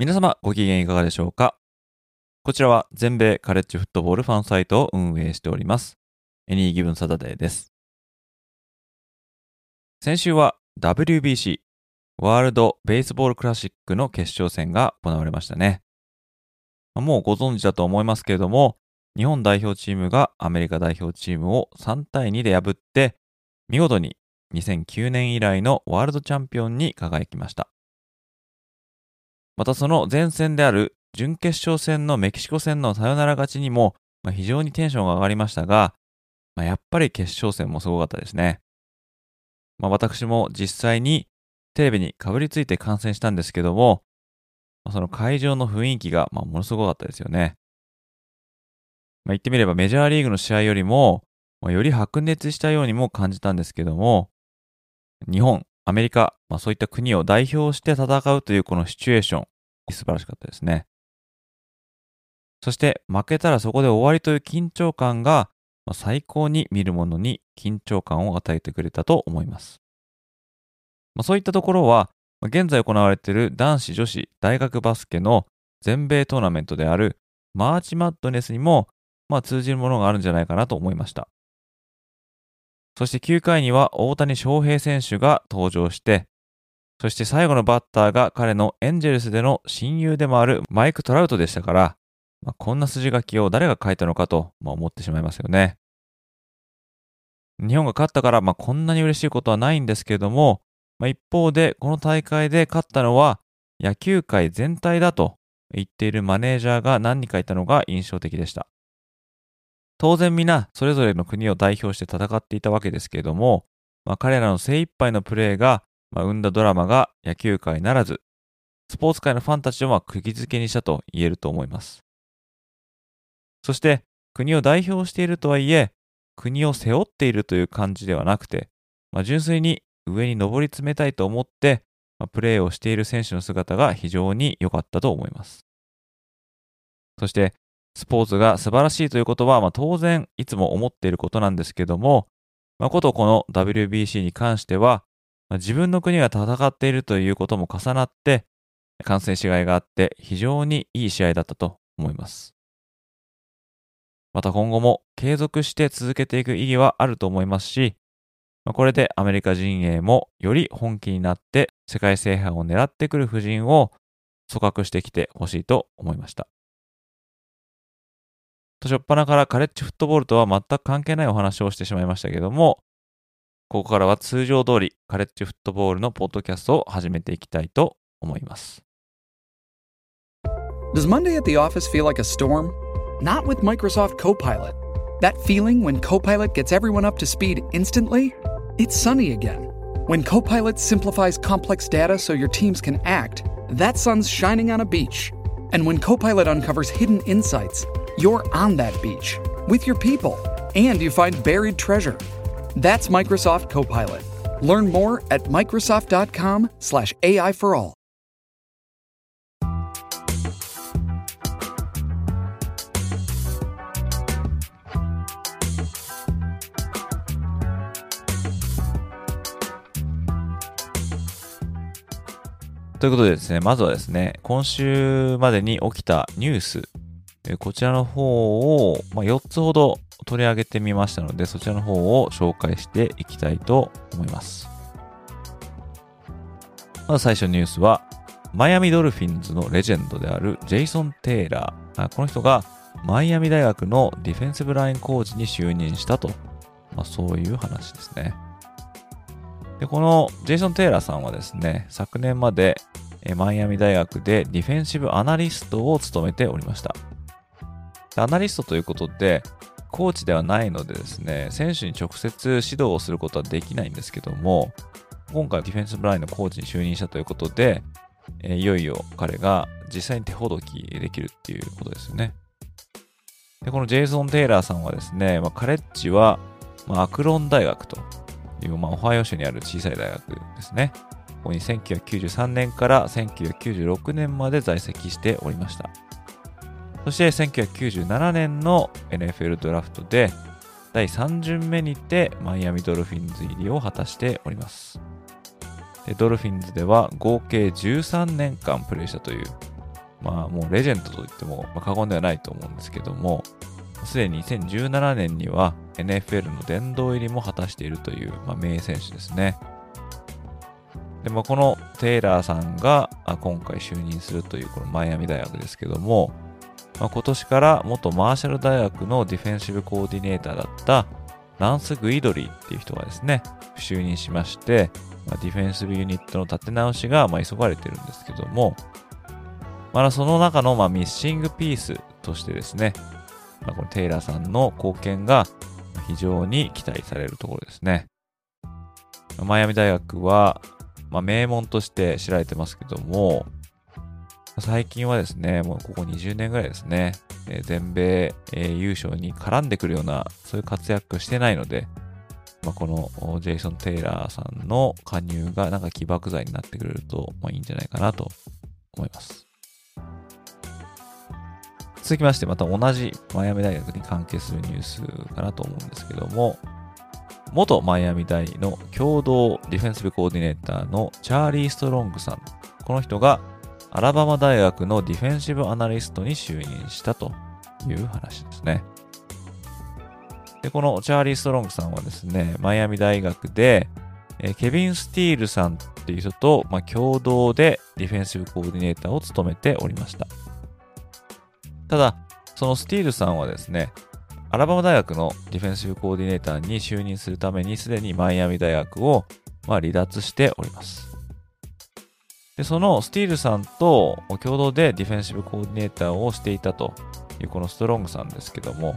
皆様ご機嫌いかがでしょうか？こちらは全米カレッジフットボールファンサイトを運営しておりますエニーギブンサタデーです先週は WBC ワールドベースボールクラシックの決勝戦が行われましたね。もうご存知だと思いますけれども、日本代表チームがアメリカ代表チームを3対2で破って、見事に2009年以来のワールドチャンピオンに輝きました。またその前線である準決勝戦のメキシコ戦のサヨナラ勝ちにも、まあ、非常にテンションが上がりましたが、まあ、やっぱり決勝戦もすごかったですね。まあ、私も実際にテレビにかぶりついて観戦したんですけども、まあその会場の雰囲気が、まあ、ものすごかったですよね。まあ、言ってみればメジャーリーグの試合よりも、まあ、より白熱したようにも感じたんですけども、日本、アメリカ、まあ、そういった国を代表して戦うというこのシチュエーション、素晴らしかったですね。そして負けたらそこで終わりという緊張感が、まあ、最高に見る者に緊張感を与えてくれたと思います。まあ、そういったところは、現在行われている男子女子大学バスケの全米トーナメントであるマーチマットネスにも、まあ、通じるものがあるんじゃないかなと思いました。そして9回には大谷翔平選手が登場して、そして最後のバッターが彼のエンジェルスでの親友でもあるマイク・トラウトでしたから、まあ、こんな筋書きを誰が書いたのかと、まあ、思ってしまいますよね。日本が勝ったから、まあ、こんなに嬉しいことはないんですけれども、まあ、一方で、この大会で勝ったのは野球界全体だと言っているマネージャーが何人かいたのが印象的でした。当然皆それぞれの国を代表して戦っていたわけですけれども、まあ、彼らの精一杯のプレーが、まあ、生んだドラマが野球界ならず、スポーツ界のファンたちをま釘付けにしたと言えると思います。そして国を代表しているとはいえ、国を背負っているという感じではなくて、まあ、純粋に上に上り詰めたいと思って、まあ、プレーをしている選手の姿が非常に良かったと思います。そして、スポーツが素晴らしいということは、まあ、当然いつも思っていることなんですけども、まあ、ことこの WBC に関しては、まあ、自分の国が戦っているということも重なって、感染しがいがあって非常にいい試合だったと思います。また今後も継続して続けていく意義はあると思いますしま、これでアメリカ陣営もより本気になって世界制覇を狙ってくる布陣を組閣してきてほしいと思いました。と、しょっぱなからカレッジフットボールとは全く関係ないお話をしてしまいましたけども、ここからは通常通りカレッジフットボールのポッドキャストを始めていきたいと思います。Does Monday at the office feel like a storm? Not with Microsoft Copilot. That feeling when Copilot gets everyone up to speed instantly? It's sunny again. When Copilot simplifies complex data so your teams can act, that sun's shining on a beach. And when Copilot uncovers hidden insights, you're on that beach with your people and you find buried treasure. That's Microsoft Copilot. Learn more at Microsoft.com/AI for all. ということでですね、まずはですね、今週までに起きたニュース、 こちらの方を、ま4つほど取り上げてみましたので、そちらの方を紹介していきたいと思います。まず最初のニュースは、マイアミドルフィンズのレジェンドであるジェイソン・テイラー。この人がマイアミ大学のディフェンスブラインコーチに就任したと、まあ、そういう話ですね。で、このジェイソン・テイラーさんはですね、昨年までマイアミ大学でディフェンシブアナリストを務めておりました。アナリストということで、コーチではないのでですね、選手に直接指導をすることはできないんですけども、今回ディフェンスブラインのコーチに就任したということで、いよいよ彼が実際に手ほどきできるっていうことですよね。で、このジェイソン・テイラーさんはですね、まあ、カレッジは、まあ、アクロン大学という、まあ、オハイオ州にある小さい大学ですね。ここに1993年から1996年まで在籍しておりました。そして1997年の NFL ドラフトで第3巡目にてマイアミドルフィンズ入りを果たしております。でドルフィンズでは合計13年間プレーしたという、まあもうレジェンドと言っても過言ではないと思うんですけども、すでに2017年には NFL の殿堂入りも果たしているという、まあ、名選手ですね。で、まあ、このテイラーさんが今回就任するというこのマイアミ大学ですけども、まあ、今年から元マーシャル大学のディフェンシブコーディネーターだったランス・グイドリーっていう人がですね、就任しまして、まあ、ディフェンスブユニットの立て直しがま急がれてるんですけども、まだその中のまミッシングピースとしてですね、まあ、このテイラーさんの貢献が非常に期待されるところですね。マイアミ大学は、ま、名門として知られてますけども、最近はですね、もうここ20年ぐらいですね、えー、全米、えー、優勝に絡んでくるような、そういう活躍してないので、まあ、このジェイソン・テイラーさんの加入がなんか起爆剤になってくれると、まあ、いいんじゃないかなと思います。続きまして、また同じマイアミ大学に関係するニュースかなと思うんですけども、元マイアミ大の共同ディフェンス部コーディネーターのチャーリー・ストロングさん。この人がアラバマ大学のディフェンシブアナリストに就任したという話ですね。で、このチャーリー・ストロングさんはですね、マイアミ大学で、えケビン・スティールさんっていう人と、まあ、共同でディフェンシブコーディネーターを務めておりました。ただ、そのスティールさんはですね、アラバマ大学のディフェンシブコーディネーターに就任するためにすでにマイアミ大学を、ま、離脱しております。で、そのスティールさんと共同でディフェンシブコーディネーターをしていたというこのストロングさんですけども、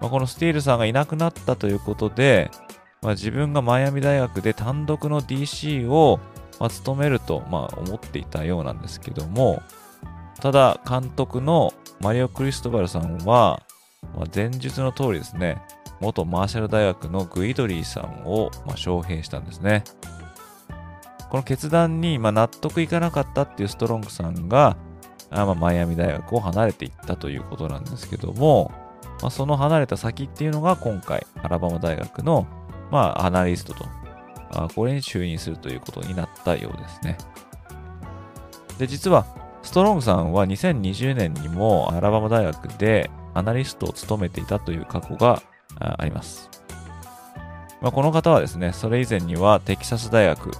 まあ、このスティールさんがいなくなったということで、まあ、自分がマイアミ大学で単独の DC を、まあ、務めると、まあ、思っていたようなんですけども、ただ監督のマリオ・クリストバルさんは、まあ、前述の通りですね、元マーシャル大学のグイドリーさんを、まあ、招聘したんですね。この決断に、ま、納得いかなかったっていうストロングさんが、あま、マイアミ大学を離れていったということなんですけども、まあ、その離れた先っていうのが今回、アラバマ大学の、まあ、アナリストと、あこれに就任するということになったようですね。で、実は、ストロングさんは2020年にもアラバマ大学でアナリストを務めていたという過去があります。まあ、この方はですね、それ以前にはテキサス大学、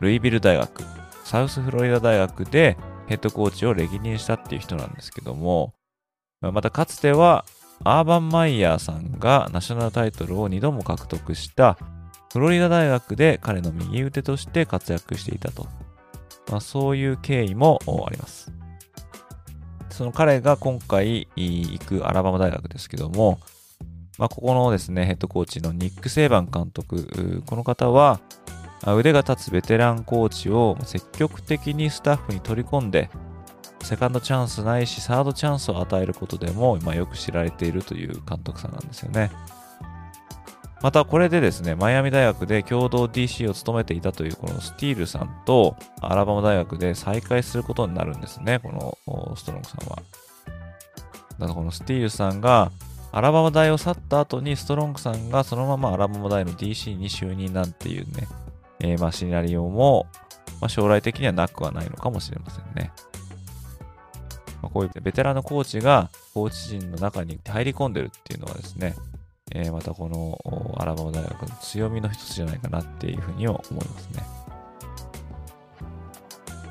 ルイビル大学、サウスフロリダ大学でヘッドコーチを歴任したっていう人なんですけども、またかつてはアーバン・マイヤーさんがナショナルタイトルを2度も獲得したフロリダ大学で彼の右腕として活躍していたとまあ、そういう経緯もあります。その彼が今回行くアラバマ大学ですけども、まあ、ここのですね、ヘッドコーチのニック・セイバン監督、この方は腕が立つベテランコーチを積極的にスタッフに取り込んで、セカンドチャンスないし、サードチャンスを与えることでも、まあ、よく知られているという監督さんなんですよね。またこれでですね、マイアミ大学で共同 DC を務めていたというこのスティールさんとアラバマ大学で再会することになるんですね、このストロングさんは。だからこのスティールさんがアラバマ大を去った後にストロングさんがそのままアラバマ大の DC に就任なんていうね、えー、まあシナリオも、まあ、将来的にはなくはないのかもしれませんね。まあ、こういうベテランのコーチがコーチ陣の中に入り込んでるっていうのはですね、えー、またこのアラバマ大学の強みの一つじゃないかなっていうふうには思いますね。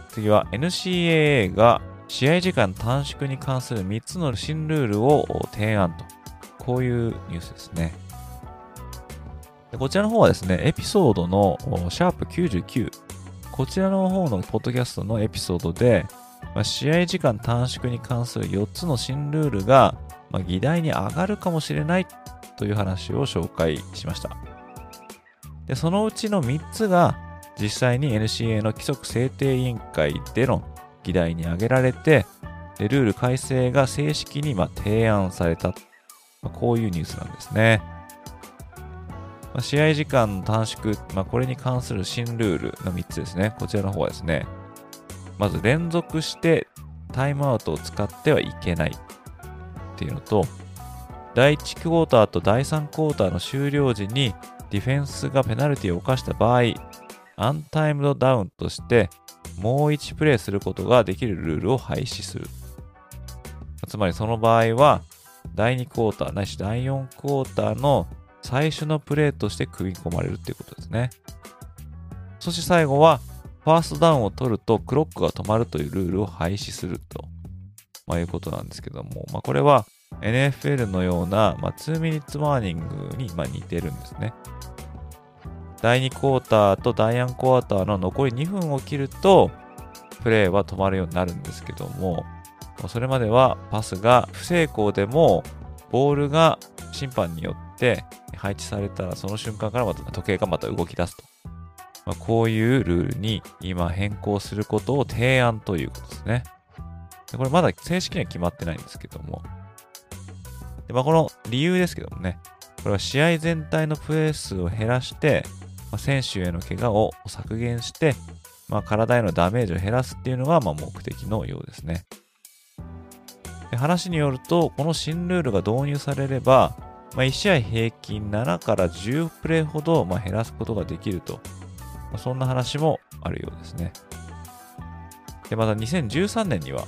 次は NCAA が試合時間短縮に関する3つの新ルールを提案と、こういうニュースですね。こちらの方はですね、エピソードのシャープ99、こちらの方のポッドキャストのエピソードで、まあ、試合時間短縮に関する4つの新ルールがまあ、議題に上がるかもしれないという話を紹介しました。で、そのうちの3つが実際に NCA の規則制定委員会での議題に挙げられて、ルール改正が正式にま提案された、まあ、こういうニュースなんですね。まあ、試合時間の短縮、まあ、これに関する新ルールの3つですね。こちらの方はですね、まず連続してタイムアウトを使ってはいけないっていうのと、第1クォーターと第3クォーターの終了時にディフェンスがペナルティを犯した場合、アンタイムドダウンとしてもう1プレイすることができるルールを廃止する。つまりその場合は、第2クォーターないし第4クォーターの最初のプレーとして組み込まれるということですね。そして最後は、ファーストダウンを取るとクロックが止まるというルールを廃止すると、まあ、いうことなんですけども、まあ、これは NFL のような、まあ、2ミニッツワーニングに、ま、似てるんですね。第2クォーターと第4クォーターの残り2分を切ると、プレーは止まるようになるんですけども、それまではパスが不成功でも、ボールが審判によって配置されたら、その瞬間からまた時計がまた動き出すと。まあ、こういうルールに今変更することを提案ということですね。でこれまだ正式には決まってないんですけども。でまあ、この理由ですけどもね、これは試合全体のプレー数を減らして、まあ、選手への怪我を削減して、まあ、体へのダメージを減らすっていうのがまあ目的のようですね。で話によると、この新ルールが導入されれば、まあ、1試合平均7から10プレーほどまあ減らすことができると、まあ、そんな話もあるようですね。で、また2013年には、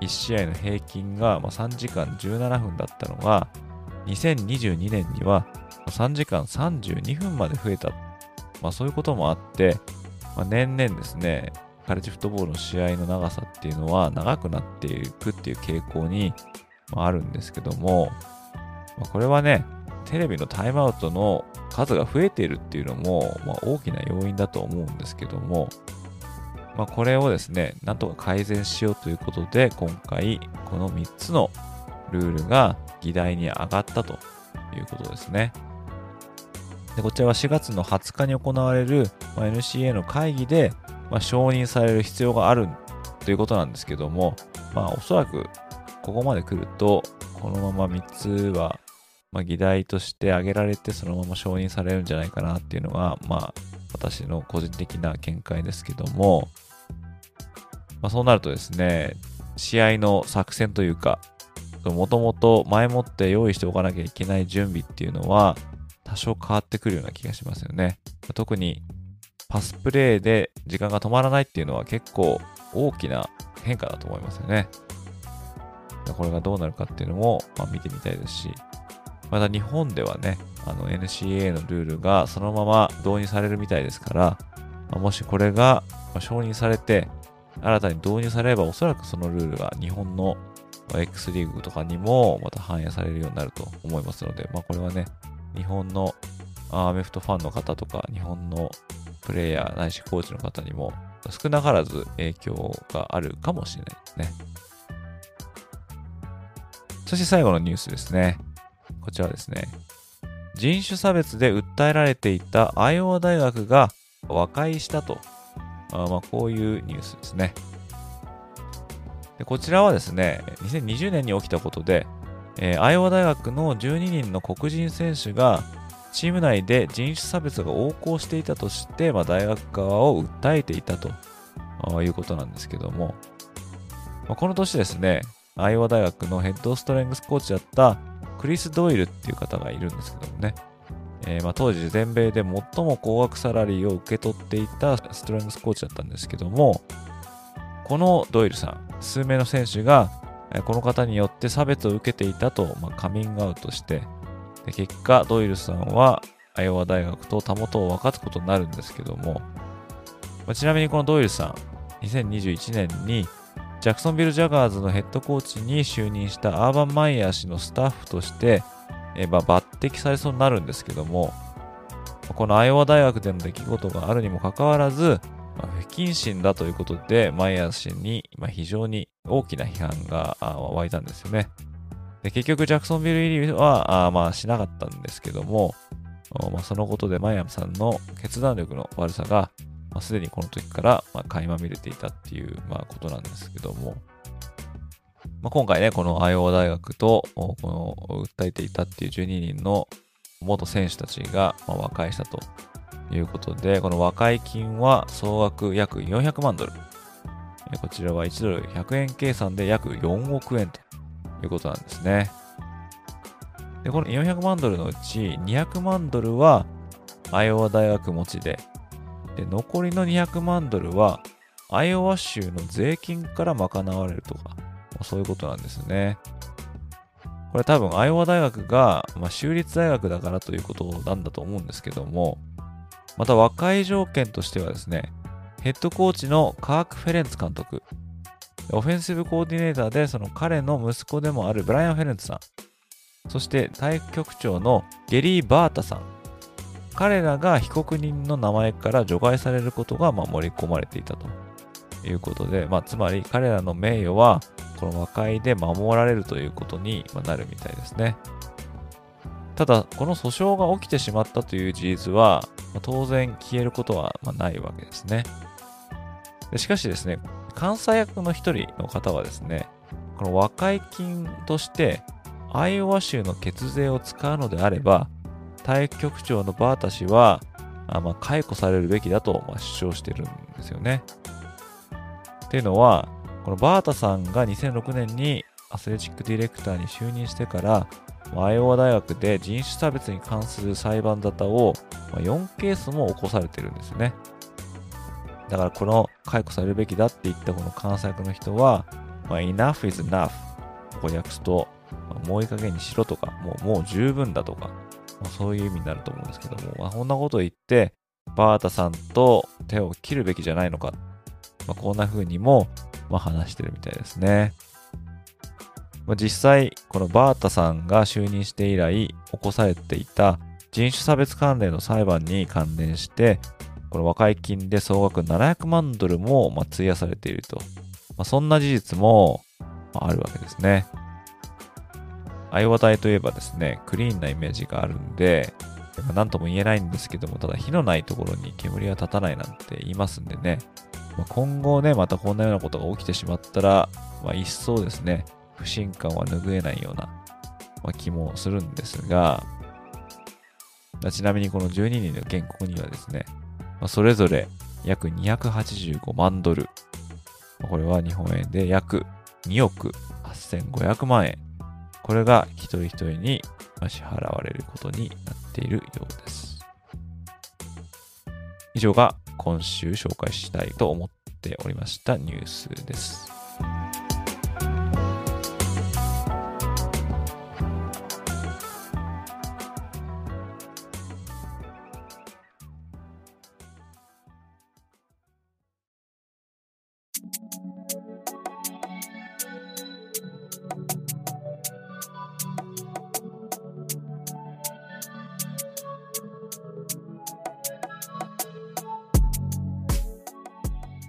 1試合の平均がま3時間17分だったのが、2022年には3時間32分まで増えたまあ、そういうこともあって、まあ、年々ですね、カレッジフットボールの試合の長さっていうのは長くなっていくっていう傾向に、あ、るんですけども、まあ、これはね、テレビのタイムアウトの数が増えているっていうのも、まあ、大きな要因だと思うんですけども、まあ、これをですね、なんとか改善しようということで、今回、この3つのルールが議題に上がったということですね。でこちらは4月の20日に行われる、まあ、NCA の会議で、まあ、承認される必要があるということなんですけども、まあ、おそらくここまで来ると、このまま3つは、まあ、議題として挙げられて、そのまま承認されるんじゃないかなっていうのが、まあ、私の個人的な見解ですけども、まあ、そうなるとですね、試合の作戦というか、もともと前もって用意しておかなきゃいけない準備っていうのは、多少変わってくるような気がしますよね。特にパスプレーで時間が止まらないっていうのは結構大きな変化だと思いますよね。これがどうなるかっていうのも、まあ、見てみたいですし、また日本ではね、あの NCA のルールがそのまま導入されるみたいですから、ま、もしこれが承認されて、新たに導入されればおそらくそのルールが日本の X リーグとかにもまた反映されるようになると思いますので、まあこれはね、日本のアメフトファンの方とか、日本のプレイヤーないしコーチの方にも少なからず影響があるかもしれないですね。そして最後のニュースですね。こちらですね。人種差別で訴えられていたアイオワ大学が和解したと。あまあ、こういうニュースですねで。こちらはですね、2020年に起きたことで、えー、アイオワ大学の12人の黒人選手がチーム内で人種差別が横行していたとして、まあ、大学側を訴えていたということなんですけども、まあ、この年ですね、アイオワ大学のヘッドストレングスコーチだったクリス・ドイルっていう方がいるんですけどもね、えー、まあ当時全米で最も高額サラリーを受け取っていたストレングスコーチだったんですけども、このドイルさん、数名の選手がこの方によって差別を受けていたと、まあ、カミングアウトして、で結果、ドイルさんはアイオワ大学とたもとを分かつことになるんですけども、まあ、ちなみにこのドイルさん、2021年にジャクソンビル・ジャガーズのヘッドコーチに就任したアーバン・マイヤー氏のスタッフとして、えまあ、抜擢されそうになるんですけども、このアイオワ大学での出来事があるにもかかわらず、まあ、不謹慎だということで、マイヤー氏に、まあ、非常に大きな批判が湧いたんですよね。で結局、ジャクソンビル入りはあまあしなかったんですけども、まあ、そのことでマイアムさんの決断力の悪さが、まあ、すでにこの時から、まあ、垣間見れていたっていう、まあ、ことなんですけども、まあ、今回ね、このアイオワ大学と、この訴えていたっていう12人の元選手たちが、まあ、和解したということで、この和解金は総額約400万ドル。こちらは1ドル100円計算で約4億円ということなんですね。で、この400万ドルのうち200万ドルはアイオワ大学持ちで、で、残りの200万ドルはアイオワ州の税金から賄われるとか、まあ、そういうことなんですね。これ多分アイオワ大学が、まあ、州立大学だからということなんだと思うんですけども、また和解条件としてはですね、ヘッドコーチのカーク・フェレンツ監督、オフェンシブコーディネーターでその彼の息子でもあるブライアン・フェレンツさん、そして体育局長のゲリー・バータさん。彼らが被告人の名前から除外されることがま盛り込まれていたということで、まあ、つまり彼らの名誉はこの和解で守られるということになるみたいですね。ただ、この訴訟が起きてしまったという事実は、ま当然消えることはないわけですねで。しかしですね、監査役の一人の方はですね、この和解金としてアイオワ州の血税を使うのであれば、体育局長のバータ氏は、あまあ、解雇されるべきだと、まあ、主張してるんですよね。っていうのは、このバータさんが2006年にアスレチックディレクターに就任してから、アイオワ大学で人種差別に関する裁判沙汰を4ケースも起こされてるんですよね。だからこの解雇されるべきだって言ったこの監査役の人は、まあ、enough is enough ここ訳すとまあもういい加減にしろとか、もうもう十分だとか、まあ、そういう意味になると思うんですけども、まあ、こんなこと言って、バータさんと手を切るべきじゃないのか、まあ、こんな風にも、ま、話してるみたいですね。まあ、実際、このバータさんが就任して以来起こされていた人種差別関連の裁判に関連して、この和解金で総額700万ドルもま費やされていると。まあ、そんな事実もあるわけですね。アイオワ隊といえばですね、クリーンなイメージがあるんで、何とも言えないんですけども、ただ火のないところに煙は立たないなんて言いますんでね、まあ、今後ね、またこんなようなことが起きてしまったら、まあ、一層ですね、不信感は拭えないような、まあ、気もするんですが、ちなみにこの12人の原告にはですね、まあ、それぞれ約285万ドル、これは日本円で約2億8500万円。これが一人一人に支払われることになっているようです。以上が今週紹介したいと思っておりましたニュースです。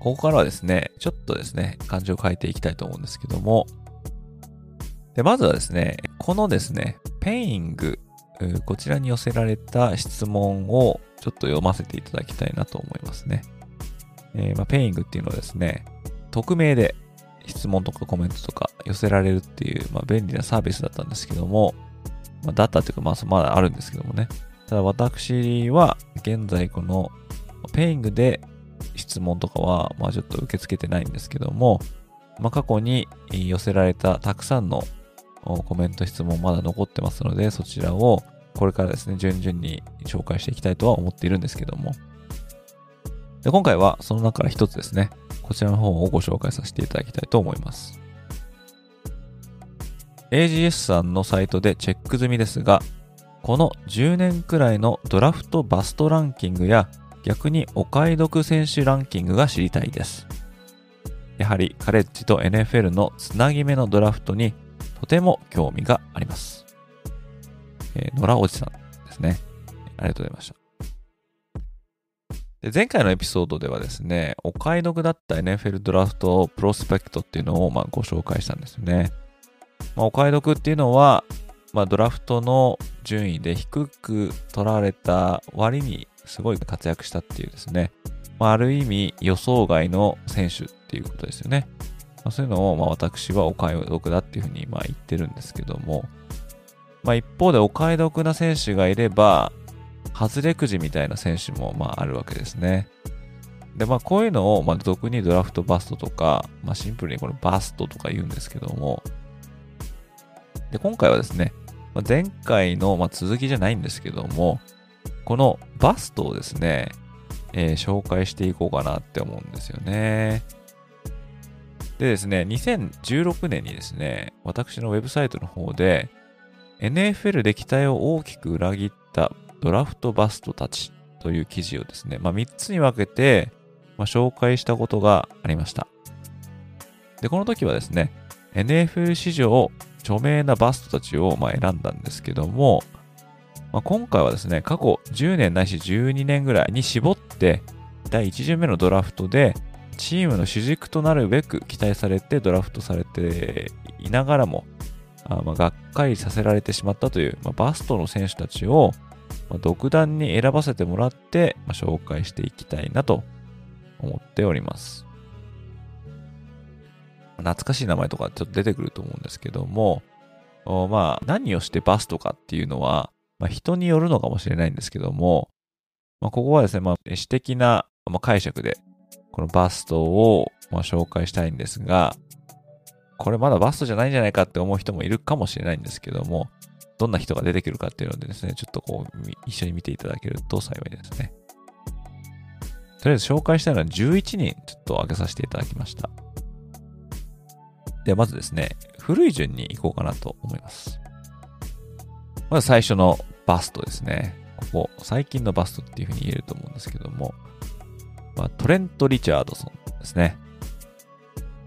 ここからはですね、ちょっとですね、感情を変えていきたいと思うんですけども、で、まずはですね、このですね、 Peing、こちらに寄せられた質問をちょっと読ませていただきたいなと思いますね。えー、まあ、 Peing っていうのはですね、匿名で質問とかコメントとか寄せられるっていう、まあ、便利なサービスだったんですけども、まあ、だったっていうか、まあ、まだあるんですけどもね。ただ私は現在このペイングで質問とかは、まあちょっと受け付けてないんですけども、まあ過去に寄せられたたくさんのコメント質問まだ残ってますので、そちらをこれからですね、順々に紹介していきたいとは思っているんですけども。で今回はその中から一つですね、こちらの方をご紹介させていただきたいと思います。AGS さんのサイトでチェック済みですが、この10年くらいのドラフトバストランキングや逆にお買い得選手ランキングが知りたいです。やはりカレッジと NFL のつなぎ目のドラフトにとても興味があります。えー、野良おじさんですね。ありがとうございました。で前回のエピソードではですね、お買い得だった NFL ドラフトプロスペクトっていうのをまあご紹介したんですよね。まあ、お買い得っていうのは、まあ、ドラフトの順位で低く取られた割にすごい活躍したっていうですね、まあ、ある意味予想外の選手っていうことですよね。まあ、そういうのをまあ私はお買い得だっていうふうにまあ言ってるんですけども、まあ、一方でお買い得な選手がいれば、外れくじみたいな選手もまああるわけですね。で、まあこういうのをまあ俗にドラフトバストとか、まあシンプルにこれバストとか言うんですけども、で、今回はですね、ま、前回のまあ続きじゃないんですけども、このバストをですね、えー、紹介していこうかなって思うんですよね。でですね、2016年にですね、私のウェブサイトの方で、NFL で期待を大きく裏切ったドラフトバストたちという記事をですね、まあ、3つに分けて、まあ、紹介したことがありました。で、この時はですね、NFL 史上著名なバストたちをま選んだんですけども、まあ、今回はですね、過去10年ないし12年ぐらいに絞って、第1巡目のドラフトで、チームの主軸となるべく期待されてドラフトされていながらも、あまあ、がっかりさせられてしまったという、まあ、バストの選手たちを、まあ、独断に選ばせてもらって、まあ、紹介していきたいなと思っております。懐かしい名前とかちょっと出てくると思うんですけども、まあ、何をしてバストかっていうのは、まあ、人によるのかもしれないんですけども、まあ、ここはですね、まあ、詩的な解釈で、このバストをま紹介したいんですが、これまだバストじゃないんじゃないかって思う人もいるかもしれないんですけども、どんな人が出てくるかっていうのでですね、ちょっとこう、一緒に見ていただけると幸いですね。とりあえず紹介したいのは11人ちょっと挙げさせていただきました。ではまずですね、古い順に行こうかなと思います。まず最初のバストですね。ここ、最近のバストっていうふうに言えると思うんですけども、まあ、トレント・リチャードソンですね。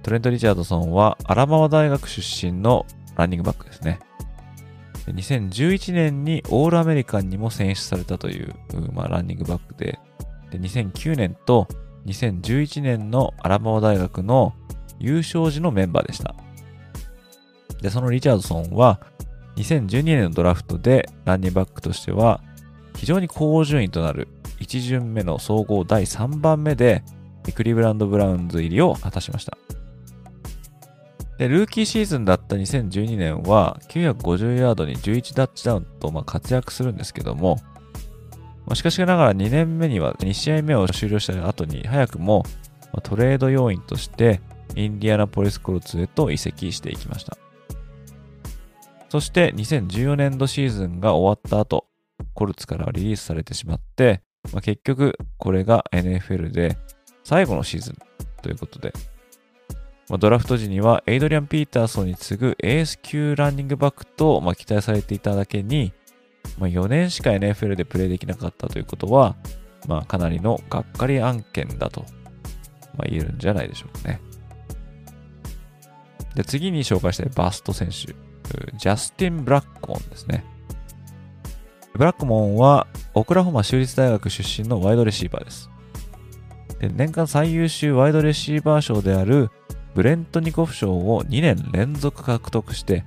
トレント・リチャードソンはアラバマ大学出身のランニングバックですね。2011年にオールアメリカンにも選出されたという、まあ、ランニングバックでで、2009年と2011年のアラバマ大学の優勝時のメンバーでした。で、そのリチャードソンは2012年のドラフトでランニングバックとしては非常に高順位となる1巡目の総合第3番目でクリブランド・ブラウンズ入りを果たしました。で、ルーキーシーズンだった2012年は950ヤードに11ダッチダウンとま活躍するんですけども、しかしながら2年目には2試合目を終了した後に早くもトレード要員としてインディアナポリスコルツへと移籍していきました。そして2014年度シーズンが終わった後、コルツからリリースされてしまって、まあ、結局これが NFL で最後のシーズンということで、まあ、ドラフト時にはエイドリアン・ピーターソンに次ぐエース級ランニングバックと、まあ、期待されていただけに、まあ、4年しか NFL でプレーできなかったということは、まあ、かなりのがっかり案件だと、まあ、言えるんじゃないでしょうかね。で次に紹介したいバスト選手、ジャスティン・ブラックモンですね。ブラックモンはオクラホマ州立大学出身のワイドレシーバーです。で年間最優秀ワイドレシーバー賞であるブレントニコフ賞を2年連続獲得して、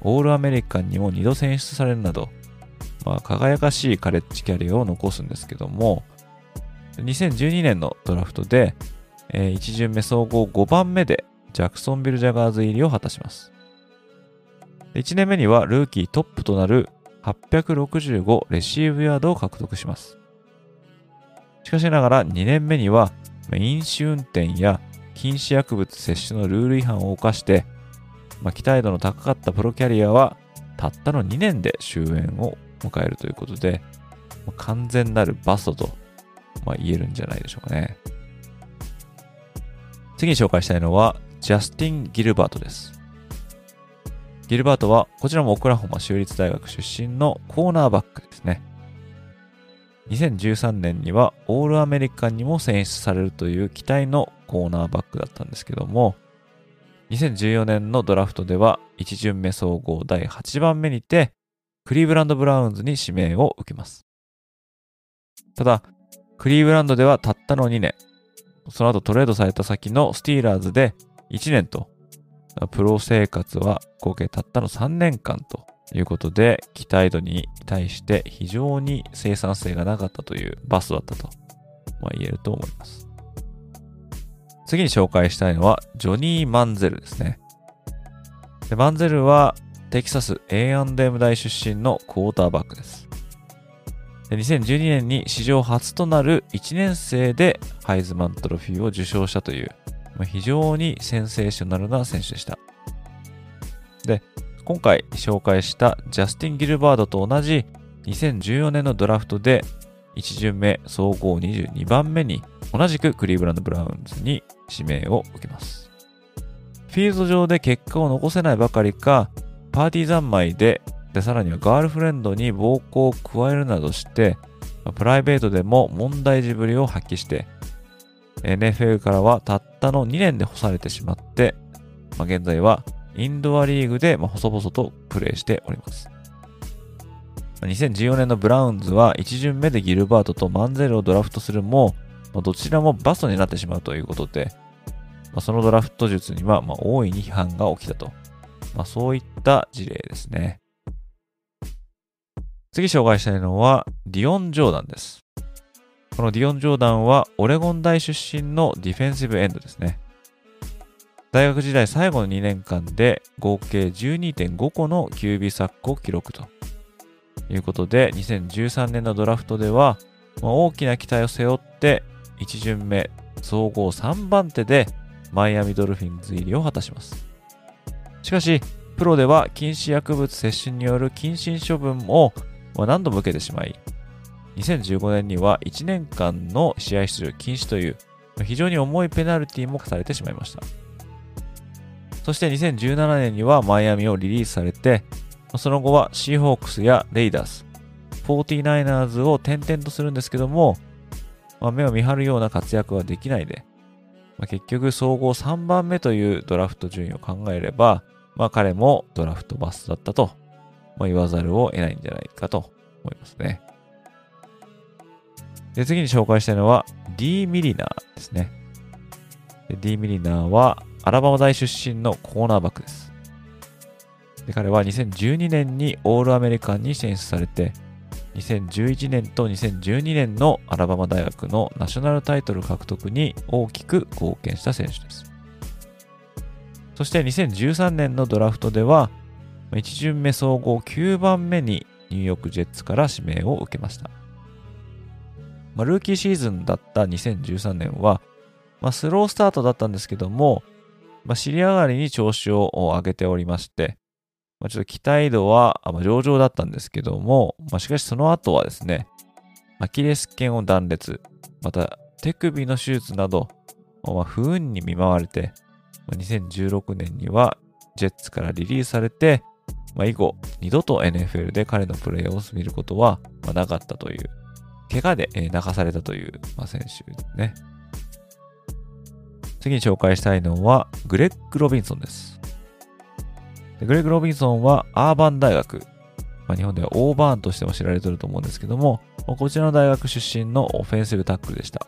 オールアメリカンにも2度選出されるなど、まあ、輝かしいカレッジキャリアを残すんですけども、2012年のドラフトで、えー、1巡目総合5番目でジャクソンビル・ジャガーズ入りを果たします。1年目にはルーキートップとなる865レシーブヤードを獲得します。しかしながら2年目には飲酒運転や禁止薬物摂取のルール違反を犯して、まあ、期待度の高かったプロキャリアはたったの2年で終焉を迎えるということで、まあ、完全なるバストと、まあ、言えるんじゃないでしょうかね。次に紹介したいのは、ジャスティン・ギルバートです。ギルバートは、こちらもオクラホマ州立大学出身のコーナーバックですね。2013年にはオールアメリカンにも選出されるという期待のコーナーバックだったんですけども、2014年のドラフトでは1巡目総合第8番目にて、クリーブランド・ブラウンズに指名を受けます。ただ、クリーブランドではたったの2年、その後トレードされた先のスティーラーズで1年と、プロ生活は合計たったの3年間ということで、期待度に対して非常に生産性がなかったというバスだったと、まあ、言えると思います。次に紹介したいのは、ジョニー・マンゼルですね。でマンゼルはテキサス A&M 大出身のクォーターバックです。で2012年に史上初となる1年生でハイズマントロフィーを受賞したという、非常にセンセーショナルな選手でした。で、今回紹介したジャスティン・ギルバードと同じ2014年のドラフトで1巡目総合22番目に同じくクリーブランド・ブラウンズに指名を受けます。フィールド上で結果を残せないばかりか、パーティー三昧でで、さらにはガールフレンドに暴行を加えるなどして、プライベートでも問題児ぶりを発揮して、NFL からはたったの2年で干されてしまって、まあ、現在はインドアリーグで細々とプレーしております。2014年のブラウンズは1巡目でギルバートとマンゼルをドラフトするも、まあ、どちらもバストになってしまうということで、まあ、そのドラフト術にはま大いに批判が起きたと。まあ、そういった事例ですね。次紹介したいのは、ディオン・ジョーダンです。このディオン・ジョーダンは、オレゴン大出身のディフェンシブエンドですね。大学時代最後の2年間で合計12.5個の QB サックを記録ということで、2013年のドラフトでは、大きな期待を背負って1巡目総合3番手でマイアミドルフィンズ入りを果たします。しかし、プロでは禁止薬物摂取による謹慎処分を、何度も受けてしまい、2015年には1年間の試合出場禁止という非常に重いペナルティも課されてしまいました。そして2017年にはマイアミをリリースされて、その後はシーホークスやレイダース、49ers を転々とするんですけども、まあ、目を見張るような活躍はできないで、まあ、結局総合3番目というドラフト順位を考えれば、まあ、彼もドラフトバスだったとまあ、言わざるを得ないんじゃないかと思いますね。で次に紹介したいのは D ミリナーですね。で D ミリナーはアラバマ大出身のコーナーバックです。で彼は2012年にオールアメリカンに選出されて、2011年と2012年のアラバマ大学のナショナルタイトル獲得に大きく貢献した選手です。そして2013年のドラフトでは1巡目総合9番目にニューヨークジェッツから指名を受けました。まあ、ルーキーシーズンだった2013年は、まあ、スロースタートだったんですけども、まあ、尻上がりに調子を上げておりまして、まあ、ちょっと期待度は、まあ、上々だったんですけども、まあ、しかしその後はですね、アキレス腱を断裂、また手首の手術など、まあ、不運に見舞われて、まあ、2016年にはジェッツからリリースされて、まあ、以後、二度と NFL で彼のプレーを見ることは、なかったという、怪我で、え泣かされたという、ま選手ですね。次に紹介したいのは、グレッグ・ロビンソンです。グレッグ・ロビンソンはアーバン大学、まあ、日本ではオーバーンとしても知られてると思うんですけども、こちらの大学出身のオフェンシブタックルでした。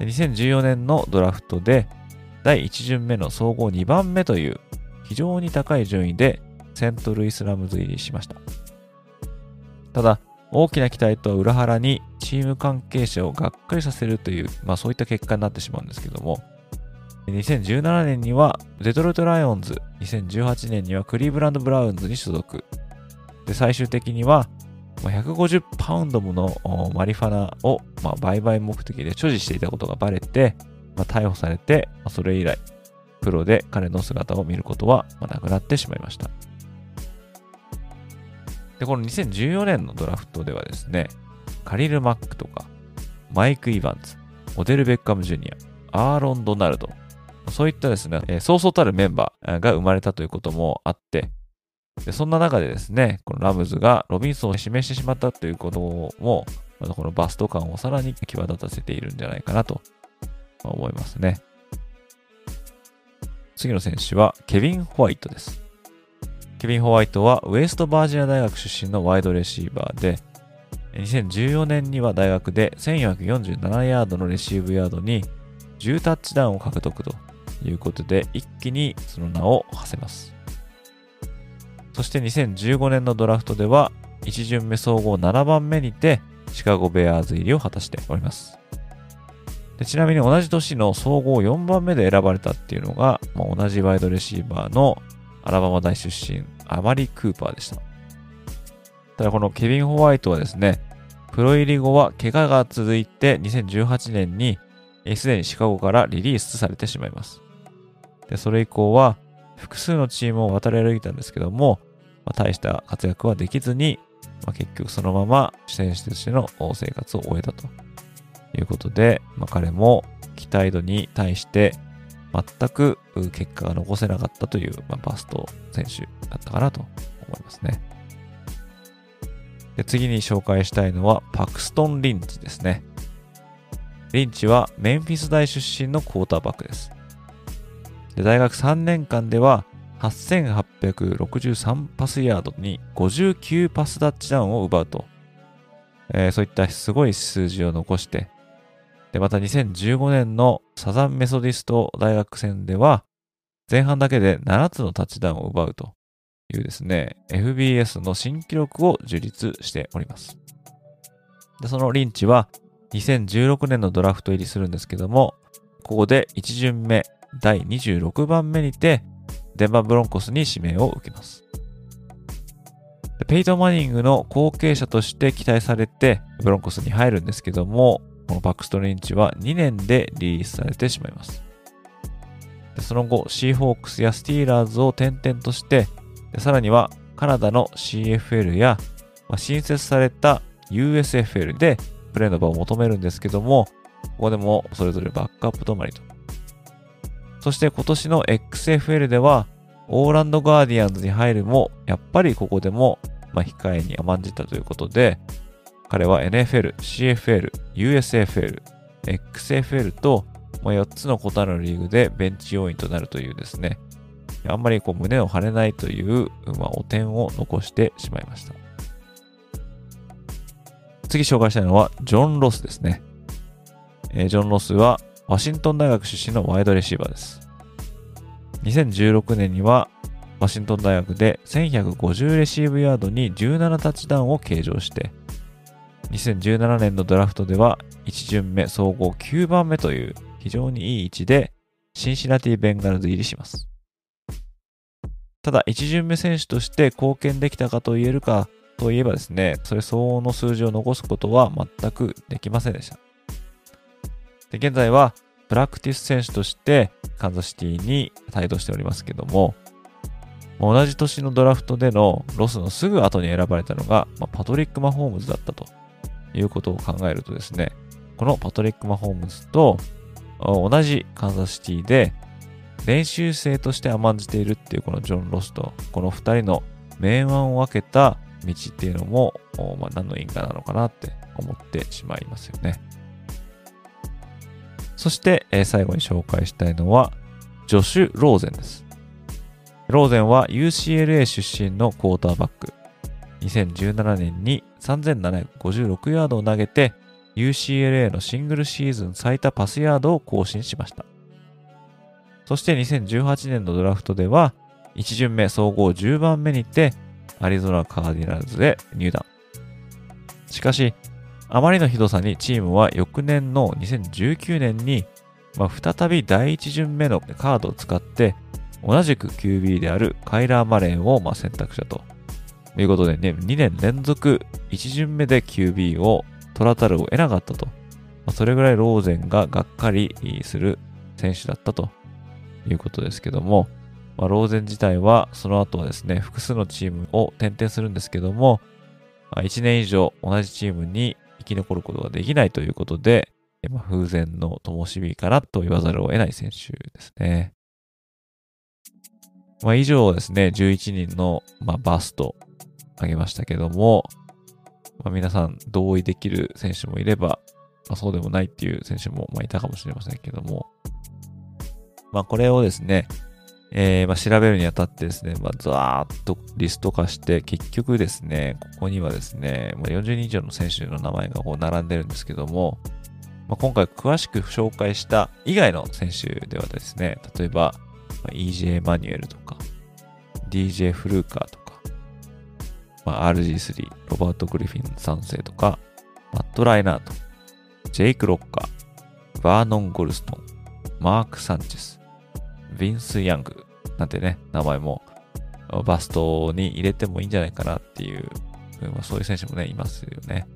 2014年のドラフトで第1巡目の総合2番目という非常に高い順位でセントルイスラムズ入りしました。ただ、大きな期待とは裏腹にチーム関係者をがっかりさせるという、まあそういった結果になってしまうんですけども、2017年にはデトロイト・ライオンズ、2018年にはクリーブランド・ブラウンズに所属。で、最終的には150パウンドものマリファナを、まあ、売買目的で所持していたことがバレて、まあ、逮捕されて、まあ、それ以来、プロで彼の姿を見ることはなくなってしまいました。で、この2014年のドラフトではですね、カリル・マックとか、マイク・イヴァンズ、モデル・ベッカム・ジュニア、アーロン・ドナルド、そういったですね、え、そうそうたるメンバーが生まれたということもあって、でそんな中でですね、このラムズがロビンソンを指名してしまったということも、このバスト感をさらに際立たせているんじゃないかなと思いますね。次の選手はケビン・ホワイトです。ケビン・ホワイトはウェストバージニア大学出身のワイドレシーバーで、2014年には大学で1447ヤードのレシーブヤードに10タッチダウンを獲得ということで、一気にその名を馳せます。そして2015年のドラフトでは、1巡目総合7番目にて、シカゴベアーズ入りを果たしております。でちなみに同じ年の総合4番目で選ばれたっていうのが、まあ、同じワイドレシーバーのアラバマ大出身、アマリ・クーパーでした。ただこのケビン・ホワイトはですね、プロ入り後は怪我が続いて2018年にすでにシカゴからリリースされてしまいます。で、それ以降は複数のチームを渡り歩いたんですけども、まあ、大した活躍はできずに、まあ、結局そのまま選手としての生活を終えたということで、まあ、彼も期待度に対して全く結果が残せなかったという、まあ、バスト選手だったかなと思いますね。で次に紹介したいのはパクストン・リンチですね。リンチはメンフィス大出身のクォーターバックです。で大学3年間では8863パスヤードに59パスタッチダウンを奪うと、えー、そういったすごい数字を残して、で、また2015年のサザンメソディスト大学戦では、前半だけで7つのタッチダウンを奪うというですね、FBS の新記録を樹立しております。で、そのリンチは2016年のドラフト入りするんですけども、ここで1巡目第26番目にてデンバーブロンコスに指名を受けます。ペイト・マニングの後継者として期待されてブロンコスに入るんですけども、このバックストレンチは2年でリリースされてしまいます。その後、シーホークスやスティーラーズを転々として、さらにはカナダの CFL や、ま、新設された USFL でプレーの場を求めるんですけども、ここでもそれぞれバックアップ止まりと。そして今年の XFL では、オーランドガーディアンズに入るも、やっぱりここでも、ま、控えに甘んじたということで、彼は NFL、CFL、USFL、XFL と、ま、4つの異なるリーグでベンチ要員となるというですね、あんまりこう胸を張れないという、まあ、お点を残してしまいました。次紹介したいのは、ジョン・ロスですね。えー、ジョン・ロスは、ワシントン大学出身のワイドレシーバーです。2016年には、ワシントン大学で1150レシーブヤードに17タッチダウンを計上して、2017年のドラフトでは1巡目総合9番目という非常にいい位置でシンシナティ・ベンガルズ入りします。ただ、1巡目選手として貢献できたかと言えるかといえばですね、それ相応の数字を残すことは全くできませんでした。で現在はプラクティス選手としてカンザシティに帯同しておりますけども、同じ年のドラフトでのロスのすぐ後に選ばれたのが、まあ、パトリック・マホームズだったということを考えるとですね、このパトリック・マホームズと同じカンザスシティで練習生として甘んじているっていうこのジョン・ロスと、この二人の明暗を分けた道っていうのも、まあ、何の因果なのかなって思ってしまいますよね。そして、え、最後に紹介したいのは、ジョシュ・ローゼンです。ローゼンは UCLA 出身のクォーターバック。2017年に3756ヤードを投げて UCLA のシングルシーズン最多パスヤードを更新しました。そして2018年のドラフトでは1巡目総合10番目にてアリゾナカーディナルズで入団。しかし、あまりのひどさにチームは翌年の2019年に、まあ、再び第1巡目のカードを使って同じく QB であるカイラー・マレーをま選択したとということでね、2年連続1巡目で QB を取らざるを得なかったと。まあ、それぐらいローゼンががっかりする選手だったということですけども、まあ、ローゼン自体はその後はですね、複数のチームを転々するんですけども、まあ、1年以上同じチームに生き残ることができないということで、まあ、風前の灯火かなと言わざるを得ない選手ですね。まあ、以上ですね、11人の、まあ、バストあげましたけども、まあ、皆さん同意できる選手もいれば、まあ、そうでもないっていう選手も、ま、いたかもしれませんけども、まあ、これをですね、えー、まあ、調べるにあたってですね、まあ、ざーっとリスト化して、結局ですね、ここにはですね、まあ、40人以上の選手の名前がこう並んでるんですけども、ま、今回詳しく紹介した以外の選手ではですね、例えば、EJ マニュエルとか、DJ フルーカーとか、まあ、RG3、ロバート・グリフィン3世とか、マット・ライナート、ジェイク・ロッカー、バーノン・ゴルストン、マーク・サンチェス、ヴィンス・ヤングなんてね、名前もバストに入れてもいいんじゃないかなっていう、まあ、そういう選手もね、いますよね。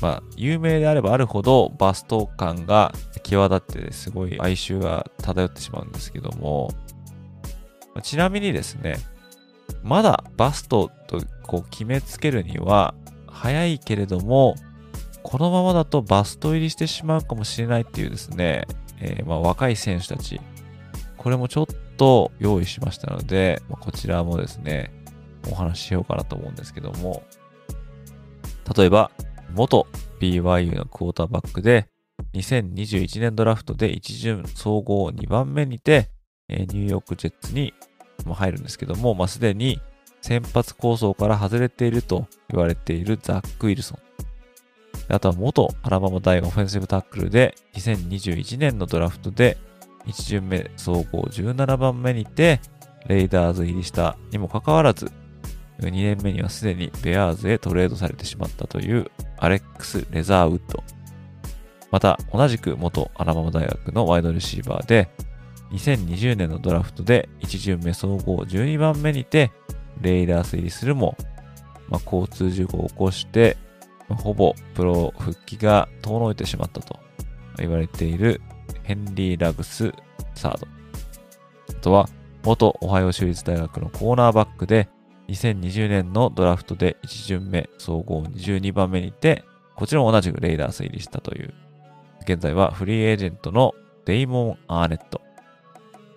まあ、有名であればあるほどバスト感が際立ってすごい哀愁が漂ってしまうんですけども、ちなみにですね、まだバストとこう決めつけるには早いけれども、このままだとバスト入りしてしまうかもしれないっていうですね、えー、まあ若い選手たち、これもちょっと用意しましたので、まあ、こちらもですね、お話ししようかなと思うんですけども、例えば、元 BYU のクォーターバックで、2021年ドラフトで一巡総合2番目にて、ニューヨークジェッツにも入るんですけども、まあ、すでに先発構想から外れていると言われているザック・ウィルソン。あとは元アラバマ大オフェンシブタックルで2021年のドラフトで1巡目総合17番目にてレイダーズ入りしたにもかかわらず2年目にはすでにベアーズへトレードされてしまったというアレックス・レザーウッド。また、同じく元アラバマ大学のワイドレシーバーで、2020年のドラフトで1巡目総合12番目にて、レイダース入りするも、まあ、交通事故を起こして、ほぼプロ復帰が遠のいてしまったと言われているヘンリー・ラグス・サード。あとは、元オハイオ州立大学のコーナーバックで、2020年のドラフトで1巡目総合22番目にて、こちらも同じくレイダース入りしたという、現在はフリーエージェントのデイモン・アーネット。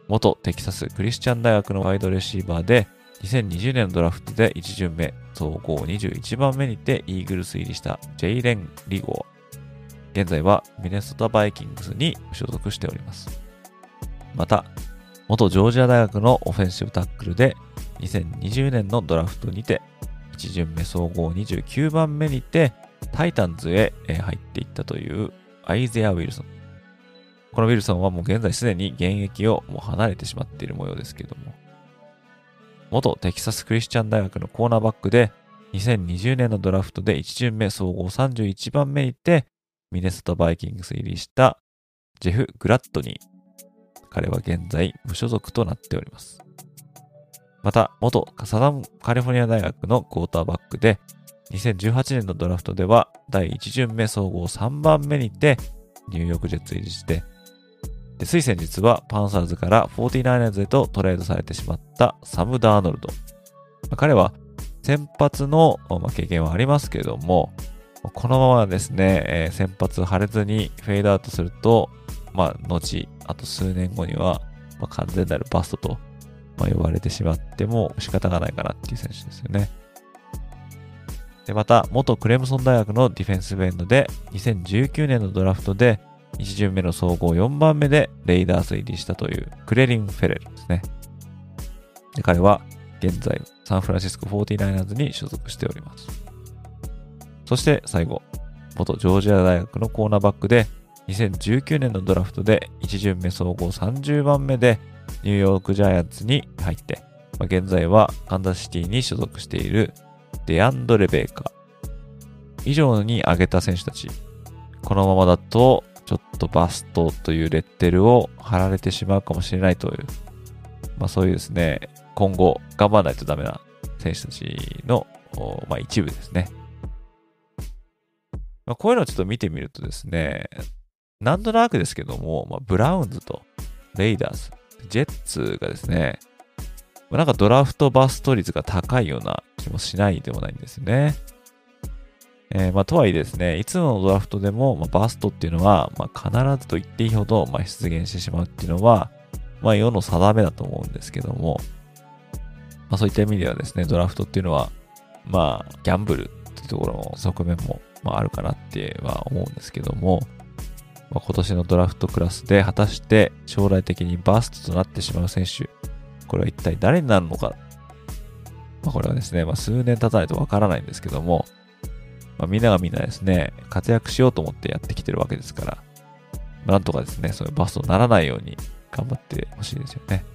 元テキサスクリスチャン大学のワイドレシーバーで、2020年のドラフトで1巡目総合21番目にてイーグルス入りしたジェイレン・リゴー。現在はミネソタバイキングスに所属しております。また、元ジョージア大学のオフェンシブタックルで2020年のドラフトにて1巡目総合29番目にてタイタンズへ入っていったというアイゼア・ウィルソン。このウィルソンはもう現在すでに現役をもう離れてしまっている模様ですけども、元テキサスクリスチャン大学のコーナーバックで2020年のドラフトで1巡目総合31番目にてミネソタバイキングス入りしたジェフ・グラットニー。彼は現在無所属となっております。また、元サザンカリフォルニア大学のクォーターバックで、2018年のドラフトでは第1巡目総合3番目にてニューヨークジェッツ入りして、でつい先日はパンサーズから 49ers へとトレードされてしまったサム・ダーノルド。彼は先発の、まあ、経験はありますけれども、このままですね、え、先発腫れずにフェードアウトすると、まあ、後、あと数年後には、まあ、完全なるバストと、まあ、呼ばれてしまっても仕方がないかなっていう選手ですよね。で、また、元クレムソン大学のディフェンスベンドで、2019年のドラフトで、1巡目の総合4番目でレイダース入りしたというクレリン・フェレルですね。で彼は現在サンフランシスコ 49ers に所属しております。そして最後、元ジョージア大学のコーナーバックで2019年のドラフトで1巡目総合30番目でニューヨークジャイアンツに入って、まあ、現在はカンザスシティに所属しているデアンドレ・ベーカー。以上に挙げた選手たち。このままだと、ちょっとバストというレッテルを貼られてしまうかもしれないという、まあそういうですね、今後頑張らないとダメな選手たちの、まあ、一部ですね。まあ、こういうのをちょっと見てみるとですね、なんとなくですけども、まあ、ブラウンズとレイダーズ、ジェッツがですね、ま、なんかドラフトバスト率が高いような気もしないでもないんですね。えー、まあ、とはいえですね、いつのドラフトでも、まあ、バストっていうのは、まあ、必ずと言っていいほど、まあ、出現してしまうっていうのは、まあ、世の定めだと思うんですけども、まあ、そういった意味ではですね、ドラフトっていうのは、まあ、ギャンブルっていうところの側面も、まあ、あるかなっては思うんですけども、まあ、今年のドラフトクラスで果たして将来的にバーストとなってしまう選手、これは一体誰になるのか？まあ、これはですね、まあ、数年経たないとわからないんですけども、まあ、みんながみんなですね、活躍しようと思ってやってきてるわけですから、なんとかですね、そういうバストにならないように頑張ってほしいですよね。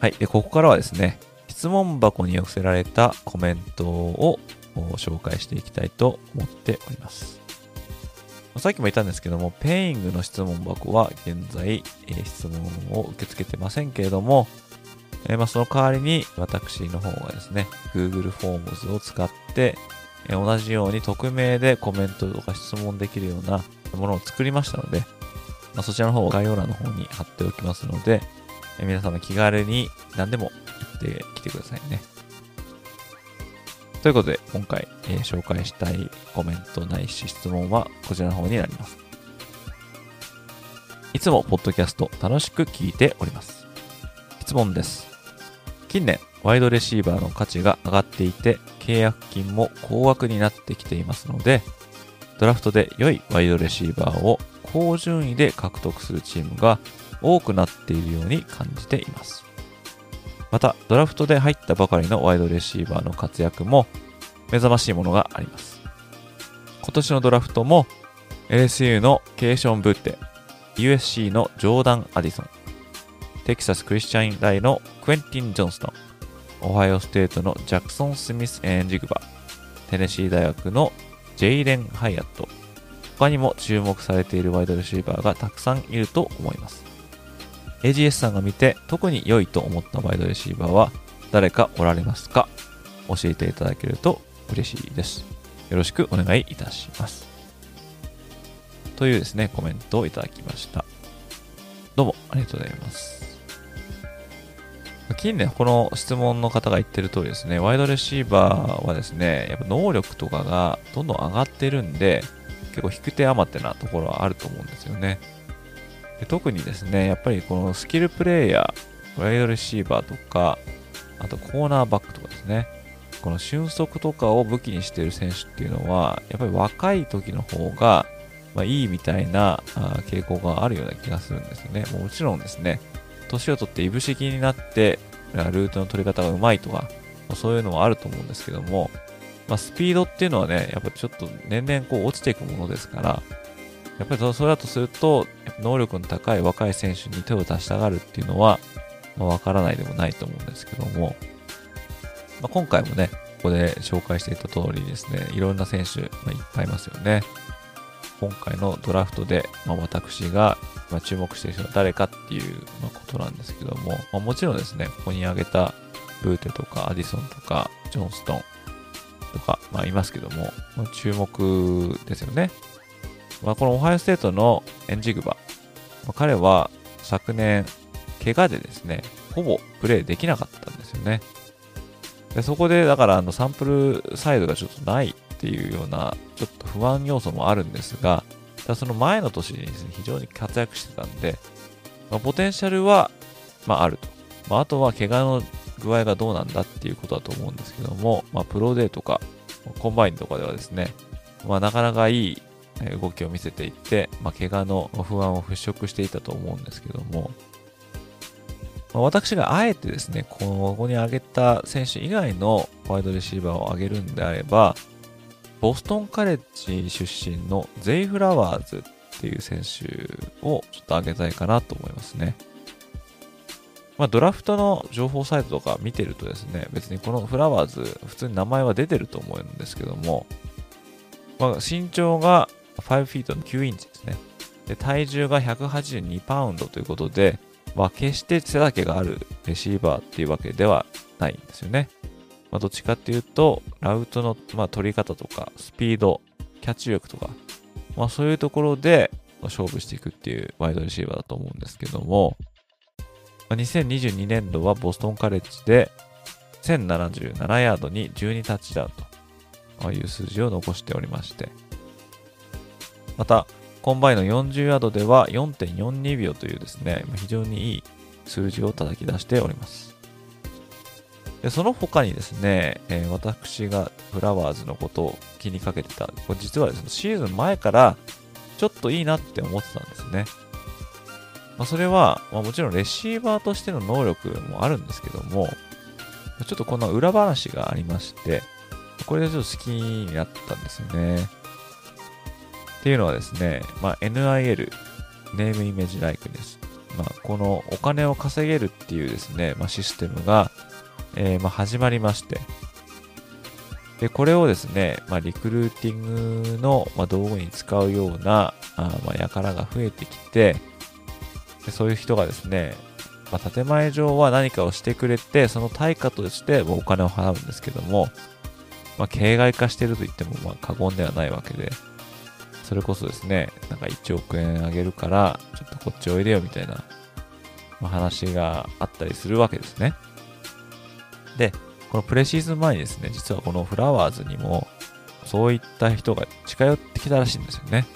はい。で、ここからはですね、質問箱に寄せられたコメントを紹介していきたいと思っております。さっきも言ったんですけども、ペイングの質問箱は現在、えー、質問を受け付けてませんけれども、えー、まあ、その代わりに私の方がですね、Google Forms を使って、えー、同じように匿名でコメントとか質問できるようなものを作りましたので、まあ、そちらの方を概要欄の方に貼っておきますので、え皆様気軽に何でも言ってきてくださいね。ということで、今回、えー、紹介したいコメントないし質問はこちらの方になります。いつもポッドキャスト楽しく聞いております。質問です。近年、ワイドレシーバーの価値が上がっていて、契約金も高額になってきていますので、ドラフトで良いワイドレシーバーを高順位で獲得するチームが多くなっているように感じています。また、ドラフトで入ったばかりのワイドレシーバーの活躍も目覚ましいものがあります。今年のドラフトも LSU のケーション・ブッテ、USC のジョーダン・アディソン、テキサス・クリスチャイン大のクエンティン・ジョンストン、オハイオステートのジャクソン・スミス・エンジグバ、テネシー大学のジェイレン・ハイアット、他にも注目されているワイドレシーバーがたくさんいると思います。AGS さんが見て特に良いと思ったワイドレシーバーは誰かおられますか？教えていただけると嬉しいです。よろしくお願いいたします。というですね、コメントをいただきました。どうもありがとうございます。近年、この質問の方が言ってる通りですね、ワイドレシーバーはですね、やっぱ能力とかがどんどん上がってるんで、結構引く手余ってなところはあると思うんですよね。で特にですね、やっぱりこのスキルプレイヤー、ワイドレシーバーとか、あとコーナーバックとかですね、この俊足とかを武器にしている選手っていうのは、やっぱり若い時の方が、まあ、いいみたいな傾向があるような気がするんですよね。もちろんですね、年を取っていぶし銀になって、ルートの取り方がうまいとか、そういうのはあると思うんですけども、まあ、スピードっていうのはね、やっぱちょっと年々こう落ちていくものですから、やっぱりそれだとすると、能力の高い若い選手に手を出したがるっていうのは、まあ、わからないでもないと思うんですけども、まあ、今回もね、ここで紹介していた通りですね、いろんな選手、まあ、いっぱいいますよね。今回のドラフトで、まあ、私が、注目している人は誰かっていう、ことなんですけども、まあ、もちろんですね、ここに挙げたブーテとかアディソンとかジョンストンとか、まあ、いますけども、まあ、注目ですよね。まあ、このオハイオステートのエンジグバ、まあ、彼は昨年、怪我でですね、ほぼプレイできなかったんですよね。でそこで、だからあのサンプルサイドがちょっとないっていうような、ちょっと不安要素もあるんですが、だその前の年にですね、非常に活躍してたんで、まあ、ポテンシャルは、まあ、あると。まあ、あとは怪我の具合がどうなんだっていうことだと思うんですけども、まあ、プロデーとか、コンバインとかではですね、まあ、なかなかいい動きを見せていって、まあ、怪我の不安を払拭していたと思うんですけども、まあ、私があえてですね、ここに挙げた選手以外のワイドレシーバーを挙げるんであれば、ボストンカレッジ出身のゼイ・フラワーズっていう選手をちょっと挙げたいかなと思いますね。まあ、ドラフトの情報サイトとか見てるとですね、別にこのフラワーズ、普通に名前は出てると思うんですけども、まあ、身長が5フィートの9インチですね。で、体重が182パウンドということで、まあ、決して背丈があるレシーバーっていうわけではないんですよね。まあ、どっちかっていうと、ルートの、まあ、取り方とか、スピード、キャッチ力とか、まあ、そういうところで勝負していくっていうワイドレシーバーだと思うんですけども、まあ、2022年度はボストンカレッジで1077ヤードに12タッチダウンという数字を残しておりまして、また、コンバインの40ヤードでは4.42秒というですね、非常にいい数字を叩き出しております。でその他にですね、えー、私がフラワーズのことを気にかけてた、これ実はですね、シーズン前からちょっといいなって思ってたんですね。まあ、それは、まあ、もちろんレシーバーとしての能力もあるんですけども、ちょっとこの裏話がありまして、これでちょっと好きになったんですよね。っていうのはですね、まあ、NIL、ネームイメージライクです。まあ、このお金を稼げるっていうですね、まあ、システムが、えー、まあ、始まりまして、で、これをですね、まあ、リクルーティングの、ま、道具に使うような、あまあ、輩が増えてきてで、そういう人がですね、まあ、建前上は何かをしてくれて、その対価としてお金を払うんですけども、まあ、形骸化してると言ってもまあ過言ではないわけで、それこそですね、なんか1億円あげるから、ちょっとこっちおいでよみたいな、ま、話があったりするわけですね。で、このプレシーズン前にですね、実はこのフラワーズにも、そういった人が近寄ってきたらしいんですよね。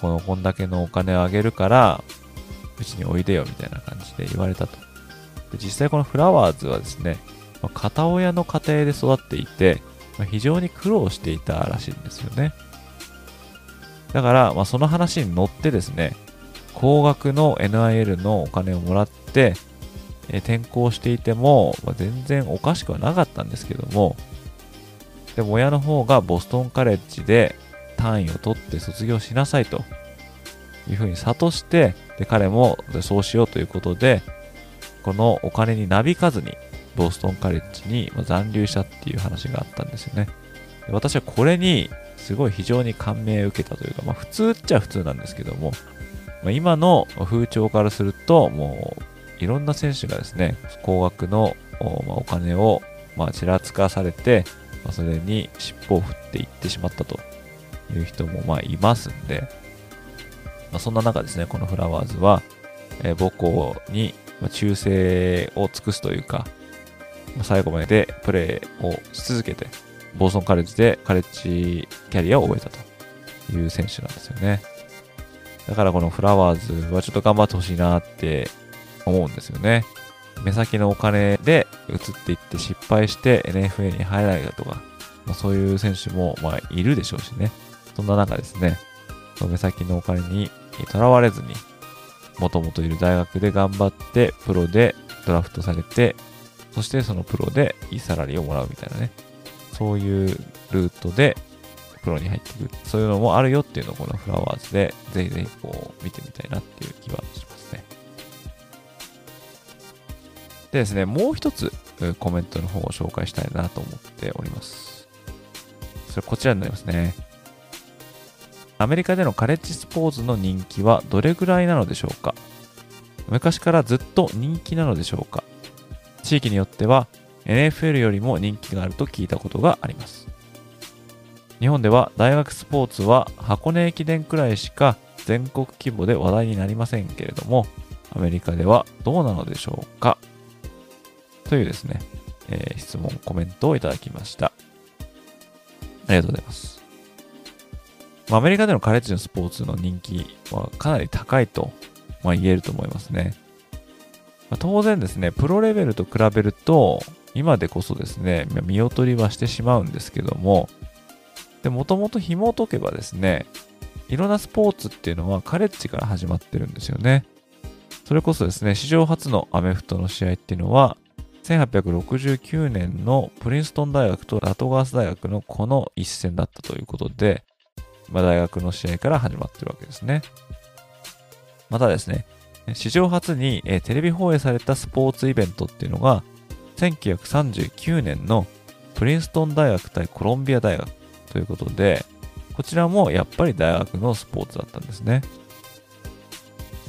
この、こんだけのお金をあげるから、うちにおいでよみたいな感じで言われたと。で実際このフラワーズはですね、ま、片親の家庭で育っていて、ま、非常に苦労していたらしいんですよね。だから、まあ、その話に乗ってですね、高額の NIL のお金をもらって、えー、転校していても、まあ、全然おかしくはなかったんですけども、でも親の方がボストンカレッジで単位を取って卒業しなさいというふうに諭して、で彼もそうしようということで、このお金になびかずにボストンカレッジに残留したっていう話があったんですよね。私はこれにすごい非常に感銘を受けたというか、まあ普通っちゃ普通なんですけども、まあ、今の風潮からすると、もういろんな選手がですね、高額のお金をまあちらつかされて、まあ、それに尻尾を振っていってしまったという人もまいますんで、ま、そんな中ですね、このフラワーズは、え、母校に忠誠を尽くすというか、最後までプレーをし続けて、ボーソンカレッジでカレッジキャリアを終えたという選手なんですよね。だからこのフラワーズはちょっと頑張ってほしいなって思うんですよね。目先のお金で移っていって失敗して NFL に入らないだとか、まあ、そういう選手もまあいるでしょうしね。そんな中ですね、その目先のお金にとらわれずに、もともといる大学で頑張ってプロでドラフトされて、そしてそのプロでいいサラリーをもらうみたいなね。そういうルートでプロに入っていく。そういうのもあるよっていうのをこのフラワーズでぜひぜひこう見てみたいなっていう気はしますね。でですね、もう一つコメントの方を紹介したいなと思っております。それこちらになりますね。アメリカでのカレッジスポーツの人気はどれぐらいなのでしょうか？昔からずっと人気なのでしょうか？地域によっては NFL よりも人気があると聞いたことがあります。日本では大学スポーツは箱根駅伝くらいしか全国規模で話題になりませんけれども、アメリカではどうなのでしょうか？というですね、えー、質問、コメントをいただきました。ありがとうございます。アメリカでのカレッジのスポーツの人気はかなり高いと、まあ、言えると思いますね。まあ、当然ですね、プロレベルと比べると、今でこそですね、見劣りはしてしまうんですけども、で、もともと紐を解けばですね、いろんなスポーツっていうのはカレッジから始まってるんですよね。それこそですね、史上初のアメフトの試合っていうのは、1869年のプリンストン大学とラトガース大学のこの一戦だったということで、まあ、大学の試合から始まってるわけですね。またですね、史上初に、テレビ放映されたスポーツイベントっていうのが、1939年のプリンストン大学対コロンビア大学ということで、こちらもやっぱり大学のスポーツだったんですね。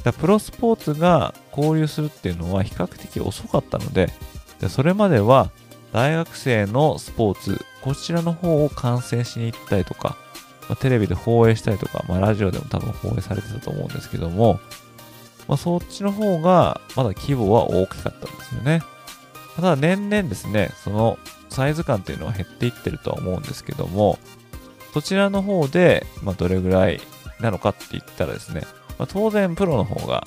だプロスポーツが交流するっていうのは比較的遅かったので、でそれまでは大学生のスポーツ、こちらの方を観戦しに行ったりとか、まあ、テレビで放映したりとか、まあ、ラジオでも多分放映されてたと思うんですけども、まあ、そっちの方がまだ規模は大きかったんですよね。ただ年々ですね、そのサイズ感っていうのは減っていってるとは思うんですけども、そちらの方で、まあ、どれぐらいなのかって言ったらですね、まあ、当然プロの方が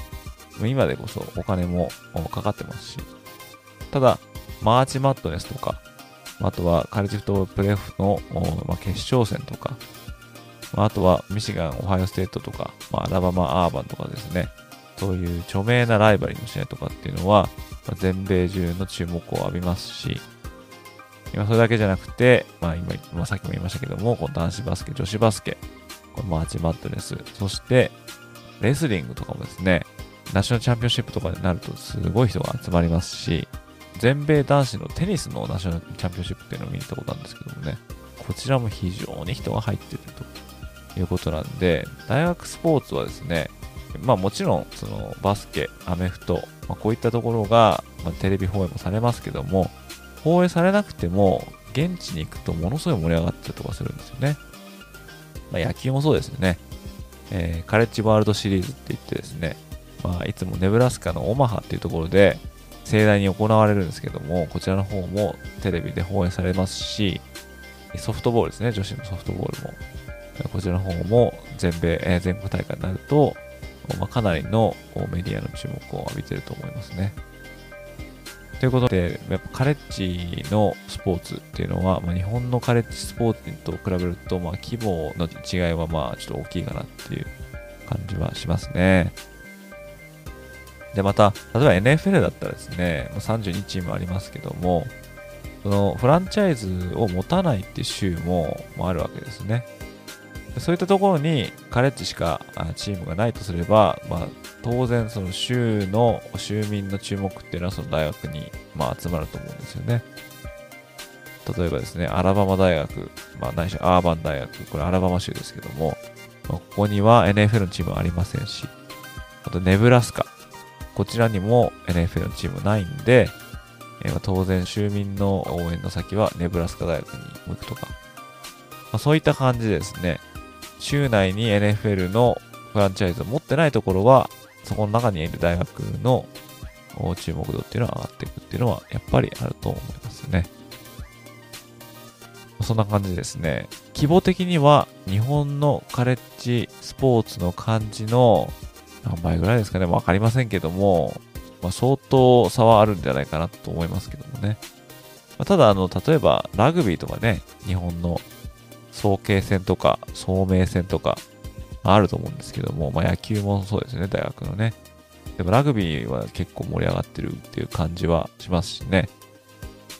今でこそお金もかかってますし、ただ、マーチマットネスとか、あとはカレッジフトプレフの、ま、決勝戦とか、あ、とはミシガン、オハイオステートとか、まあ、アラバマ、アーバンとかですね、そういう著名なライバリーの試合とかっていうのは、まあ、全米中の注目を浴びますし、今それだけじゃなくて、まあ今、まあ、さっきも言いましたけども、この男子バスケ、女子バスケ、このマーチマットネス、そしてレスリングとかもですね、ナショナルチャンピオンシップとかになるとすごい人が集まりますし、全米男子のテニスのナショナルチャンピオンシップっていうのを見に行ったことあるんですけどもね、こちらも非常に人が入ってるということなんで、大学スポーツはですね、まあもちろん、そのバスケ、アメフト、まあ、こういったところが、まあ、テレビ放映もされますけども、放映されなくても、現地に行くとものすごい盛り上がったりとかするんですよね。まあ、野球もそうですよね。えー、カレッジワールドシリーズって言ってですね、まあ、いつもネブラスカのオマハっていうところで盛大に行われるんですけども、こちらの方もテレビで放映されますし、ソフトボールですね、女子のソフトボールも。こちらの方も全米、えー、全国大会になると、まあ、かなりのメディアの注目を浴びてると思いますね。ということで、やっぱカレッジのスポーツっていうのは、まあ、日本のカレッジスポーツと比べると、まあ、規模の違いはまあちょっと大きいかなっていう感じはしますね。で、また、例えば NFL だったらですね、32チームありますけども、そのフランチャイズを持たないっていう州もあるわけですね。そういったところにカレッジしかチームがないとすれば、まあ、当然その州の州民の注目っていうのはその大学に、ま、集まると思うんですよね。例えばですね、アラバマ大学、まあ、ないしアーバン大学、これアラバマ州ですけども、まあ、ここには NFL のチームはありませんし、あとネブラスカ、こちらにも NFL のチームないんで、えー、当然州民の応援の先はネブラスカ大学に向くとか、まあ、そういった感じですね、州内に NFL のフランチャイズを持ってないところは、そこの中にいる大学の注目度っていうのは上がっていくっていうのはやっぱりあると思いますね。そんな感じですね。規模的には日本のカレッジスポーツの感じの何倍ぐらいですかね、わかりませんけども、まあ、相当差はあるんじゃないかなと思いますけどもね。まあ、ただ、あの、例えばラグビーとかね、日本の早慶戦とか、聡明戦とか、あると思うんですけども、まあ、野球もそうですね、大学のね。でもラグビーは結構盛り上がってるっていう感じはしますしね。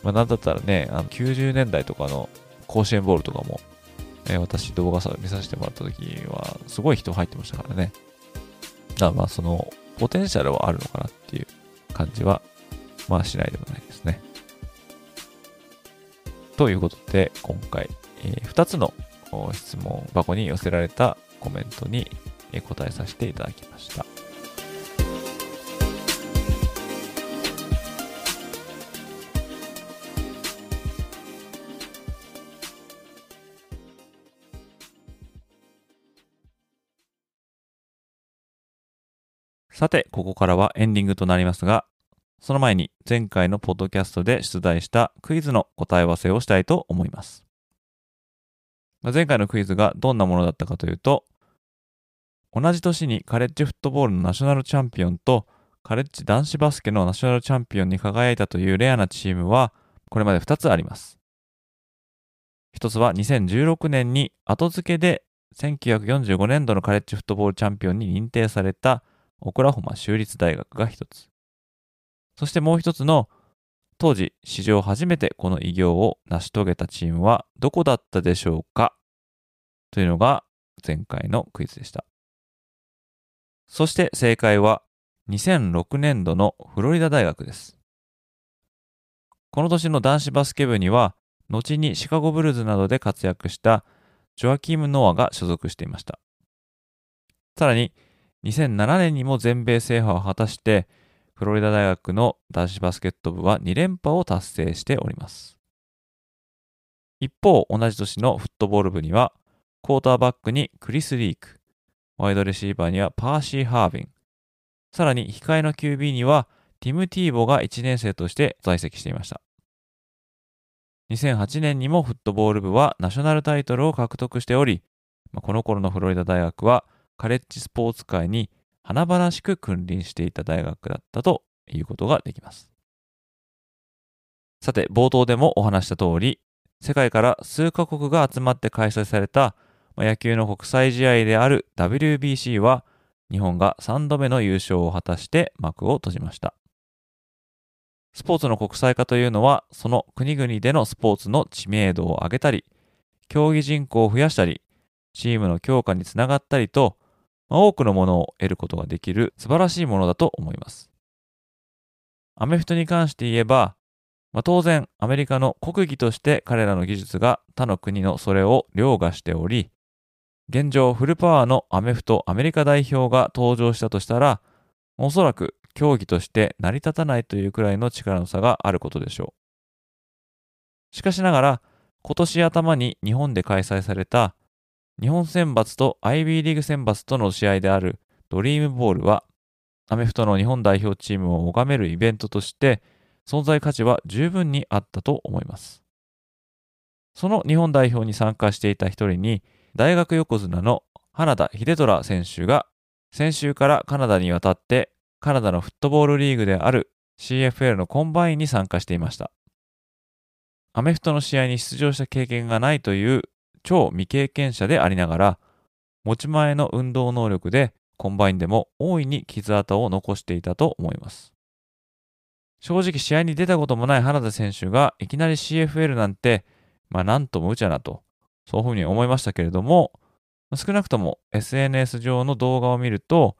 まあ、なんだったらね、あの90年代とかの甲子園ボールとかも、えー、私動画見させてもらった時には、すごい人入ってましたからね。だからまあ、その、ポテンシャルはあるのかなっていう感じは、まあしないでもないですね。ということで、今回、えー、2つの質問箱に寄せられたコメントに答えさせていただきました。さて、ここからはエンディングとなりますが、その前に前回のポッドキャストで出題したクイズの答え合わせをしたいと思います。前回のクイズがどんなものだったかというと、同じ年にカレッジフットボールのナショナルチャンピオンとカレッジ男子バスケのナショナルチャンピオンに輝いたというレアなチームはこれまで2つあります。1つは2016年に後付けで1945年度のカレッジフットボールチャンピオンに認定されたオクラホマ州立大学が1つ。そしてもう1つの当時史上初めてこの偉業を成し遂げたチームはどこだったでしょうか？というのが前回のクイズでした。そして正解は2006年度のフロリダ大学です。この年の男子バスケ部には後にシカゴブルーズなどで活躍したジョアキーム・ノアが所属していました。さらに2007年にも全米制覇を果たしてフロリダ大学の男子バスケット部は2連覇を達成しております。一方、同じ年のフットボール部には、クォーターバックにクリス・リーク、ワイドレシーバーにはパーシー・ハービン、さらに控えの QB にはティム・ティーボが1年生として在籍していました。2008年にもフットボール部はナショナルタイトルを獲得しており、この頃のフロリダ大学はカレッジスポーツ界に華々しく君臨していた大学だったということができます。さて、冒頭でもお話した通り、世界から数カ国が集まって開催された野球の国際試合である WBC は日本が3度目の優勝を果たして幕を閉じました。スポーツの国際化というのは、その国々でのスポーツの知名度を上げたり、競技人口を増やしたり、チームの強化につながったりと、多くのものを得ることができる素晴らしいものだと思います。アメフトに関して言えば、まあ、当然アメリカの国技として彼らの技術が他の国のそれを凌駕しており、現状フルパワーのアメフトアメリカ代表が登場したとしたら、おそらく競技として成り立たないというくらいの力の差があることでしょう。しかしながら、今年頭に日本で開催された日本選抜と IB リーグ選抜との試合であるドリームボールは、アメフトの日本代表チームを拝めるイベントとして存在価値は十分にあったと思います。その日本代表に参加していた一人に、大学横綱の花田秀虎選手が先週からカナダに渡ってカナダのフットボールリーグである CFL のコンバインに参加していました。アメフトの試合に出場した経験がないという超未経験者でありながら、持ち前の運動能力でコンバインでも大いに傷跡を残していたと思います。正直試合に出たこともない原田選手がいきなり CFL なんて、まあなんとも無茶なと、そういうふうに思いましたけれども、少なくとも SNS 上の動画を見ると、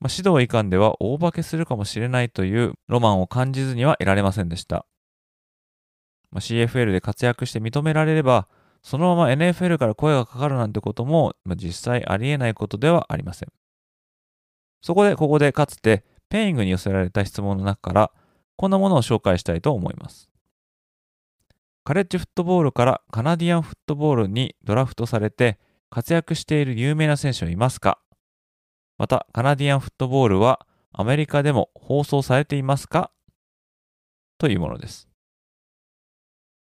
まあ、指導以下では大化けするかもしれないというロマンを感じずにはいられませんでした。まあ、CFL で活躍して認められれば、そのまま NFL から声がかかるなんてことも、まあ、実際ありえないことではありません。そこでここでかつてペイングに寄せられた質問の中から、こんなものを紹介したいと思います。カレッジフットボールからカナディアンフットボールにドラフトされて活躍している有名な選手はいますか？また、カナディアンフットボールはアメリカでも放送されていますか？というものです。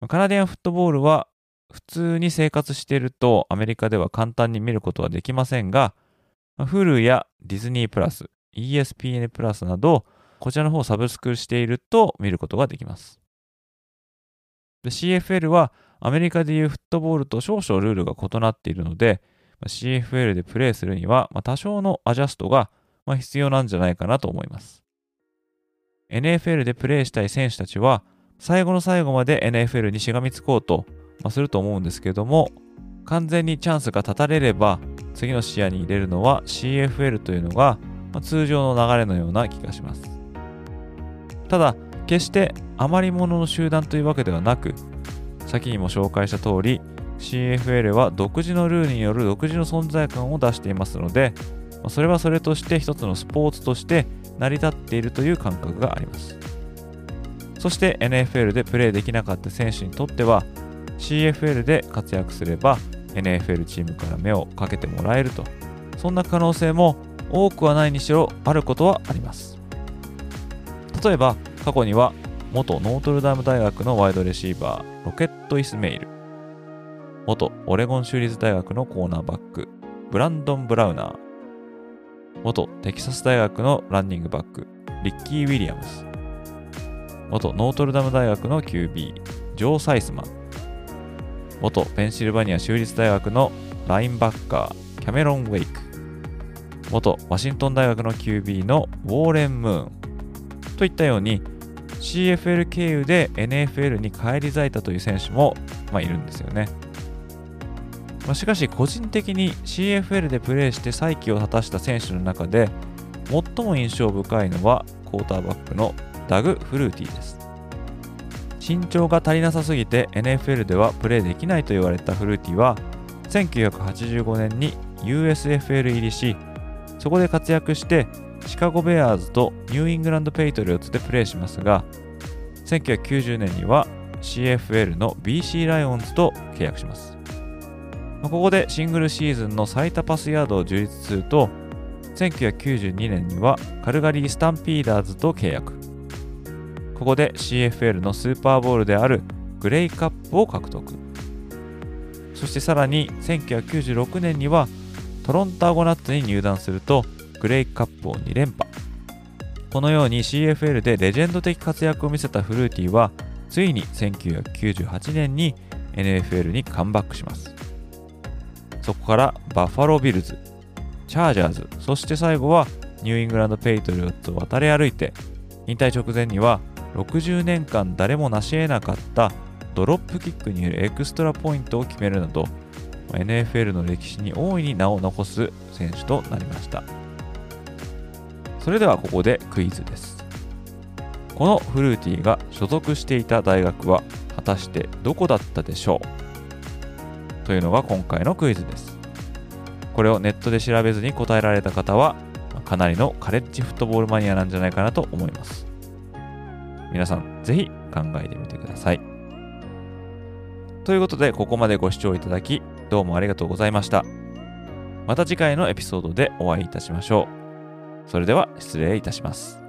カナディアンフットボールは普通に生活しているとアメリカでは簡単に見ることはできませんが、Hulu やディズニープラス、ESPN プラスなど、こちらの方をサブスクしていると見ることができます。CFL はアメリカでいうフットボールと少々ルールが異なっているので、CFL でプレーするには、多少のアジャストが、必要なんじゃないかなと思います。NFL でプレーしたい選手たちは、最後の最後まで NFL にしがみつこうと、ますると思うんですけども、完全にチャンスが立たれれば、次の視野に入れるのは CFL というのが、ま通常の流れのような気がします。ただ、決して余り物の集団というわけではなく、先にも紹介した通り、CFL は独自のルールによる独自の存在感を出していますので、それはそれとして一つのスポーツとして成り立っているという感覚があります。そして NFL でプレーできなかった選手にとっては CFL で活躍すれば NFL チームから目をかけてもらえると。そんな可能性も多くはないにしろあることはあります。例えば過去には元ノートルダム大学のワイドレシーバーロケット・イスメイル。元オレゴン州立大学のコーナーバック、ブランドン・ブラウナー、元テキサス大学のランニングバック、リッキー・ウィリアムス、元ノートルダム大学の QB、ジョー・サイスマン、元ペンシルバニア州立大学のラインバッカー、キャメロン・ウェイク、元ワシントン大学の QB のウォーレン・ムーン。といったように CFL 経由で NFL に返り咲いたという選手も、まあ、いるんですよね。まあ、しかし個人的に CFL でプレーして再起を果たした選手の中で最も印象深いのはクォーターバックのダグ・フルーティーです。身長が足りなさすぎて NFL ではプレーできないと言われたフルーティは1985年に USFL 入りしそこで活躍してシカゴ・ベアーズとニューイングランド・ペイトリオッツでプレーしますが1990年には CFL の BC ライオンズと契約しますここでシングルシーズンの最多パスヤードを樹立すると、1992年にはカルガリー・スタンピーダーズと契約。ここで CFL のスーパーボールであるグレイカップを獲得。そしてさらに1996年にはトロントアルゴノーツに入団するとグレイカップを2連覇このように CFL でレジェンド的活躍を見せたフルーティーはついに1998年に NFL にカムバックしますそこからバッファロービルズチャージャーズそして最後はニューイングランド・ペイトリオッツを渡り歩いて引退直前には60年間誰も成し得なかったドロップキックによるエクストラポイントを決めるなど NFL の歴史に大いに名を残す選手となりました。それではここでクイズです。このフルーティーが所属していた大学は果たしてどこだったでしょう？というのが今回のクイズです。これをネットで調べずに答えられた方はかなりのカレッジフットボールマニアなんじゃないかなと思います。皆さんぜひ考えてみてください。ということでここまでご視聴いただきどうもありがとうございました。また次回のエピソードでお会いいたしましょう。それでは失礼いたします。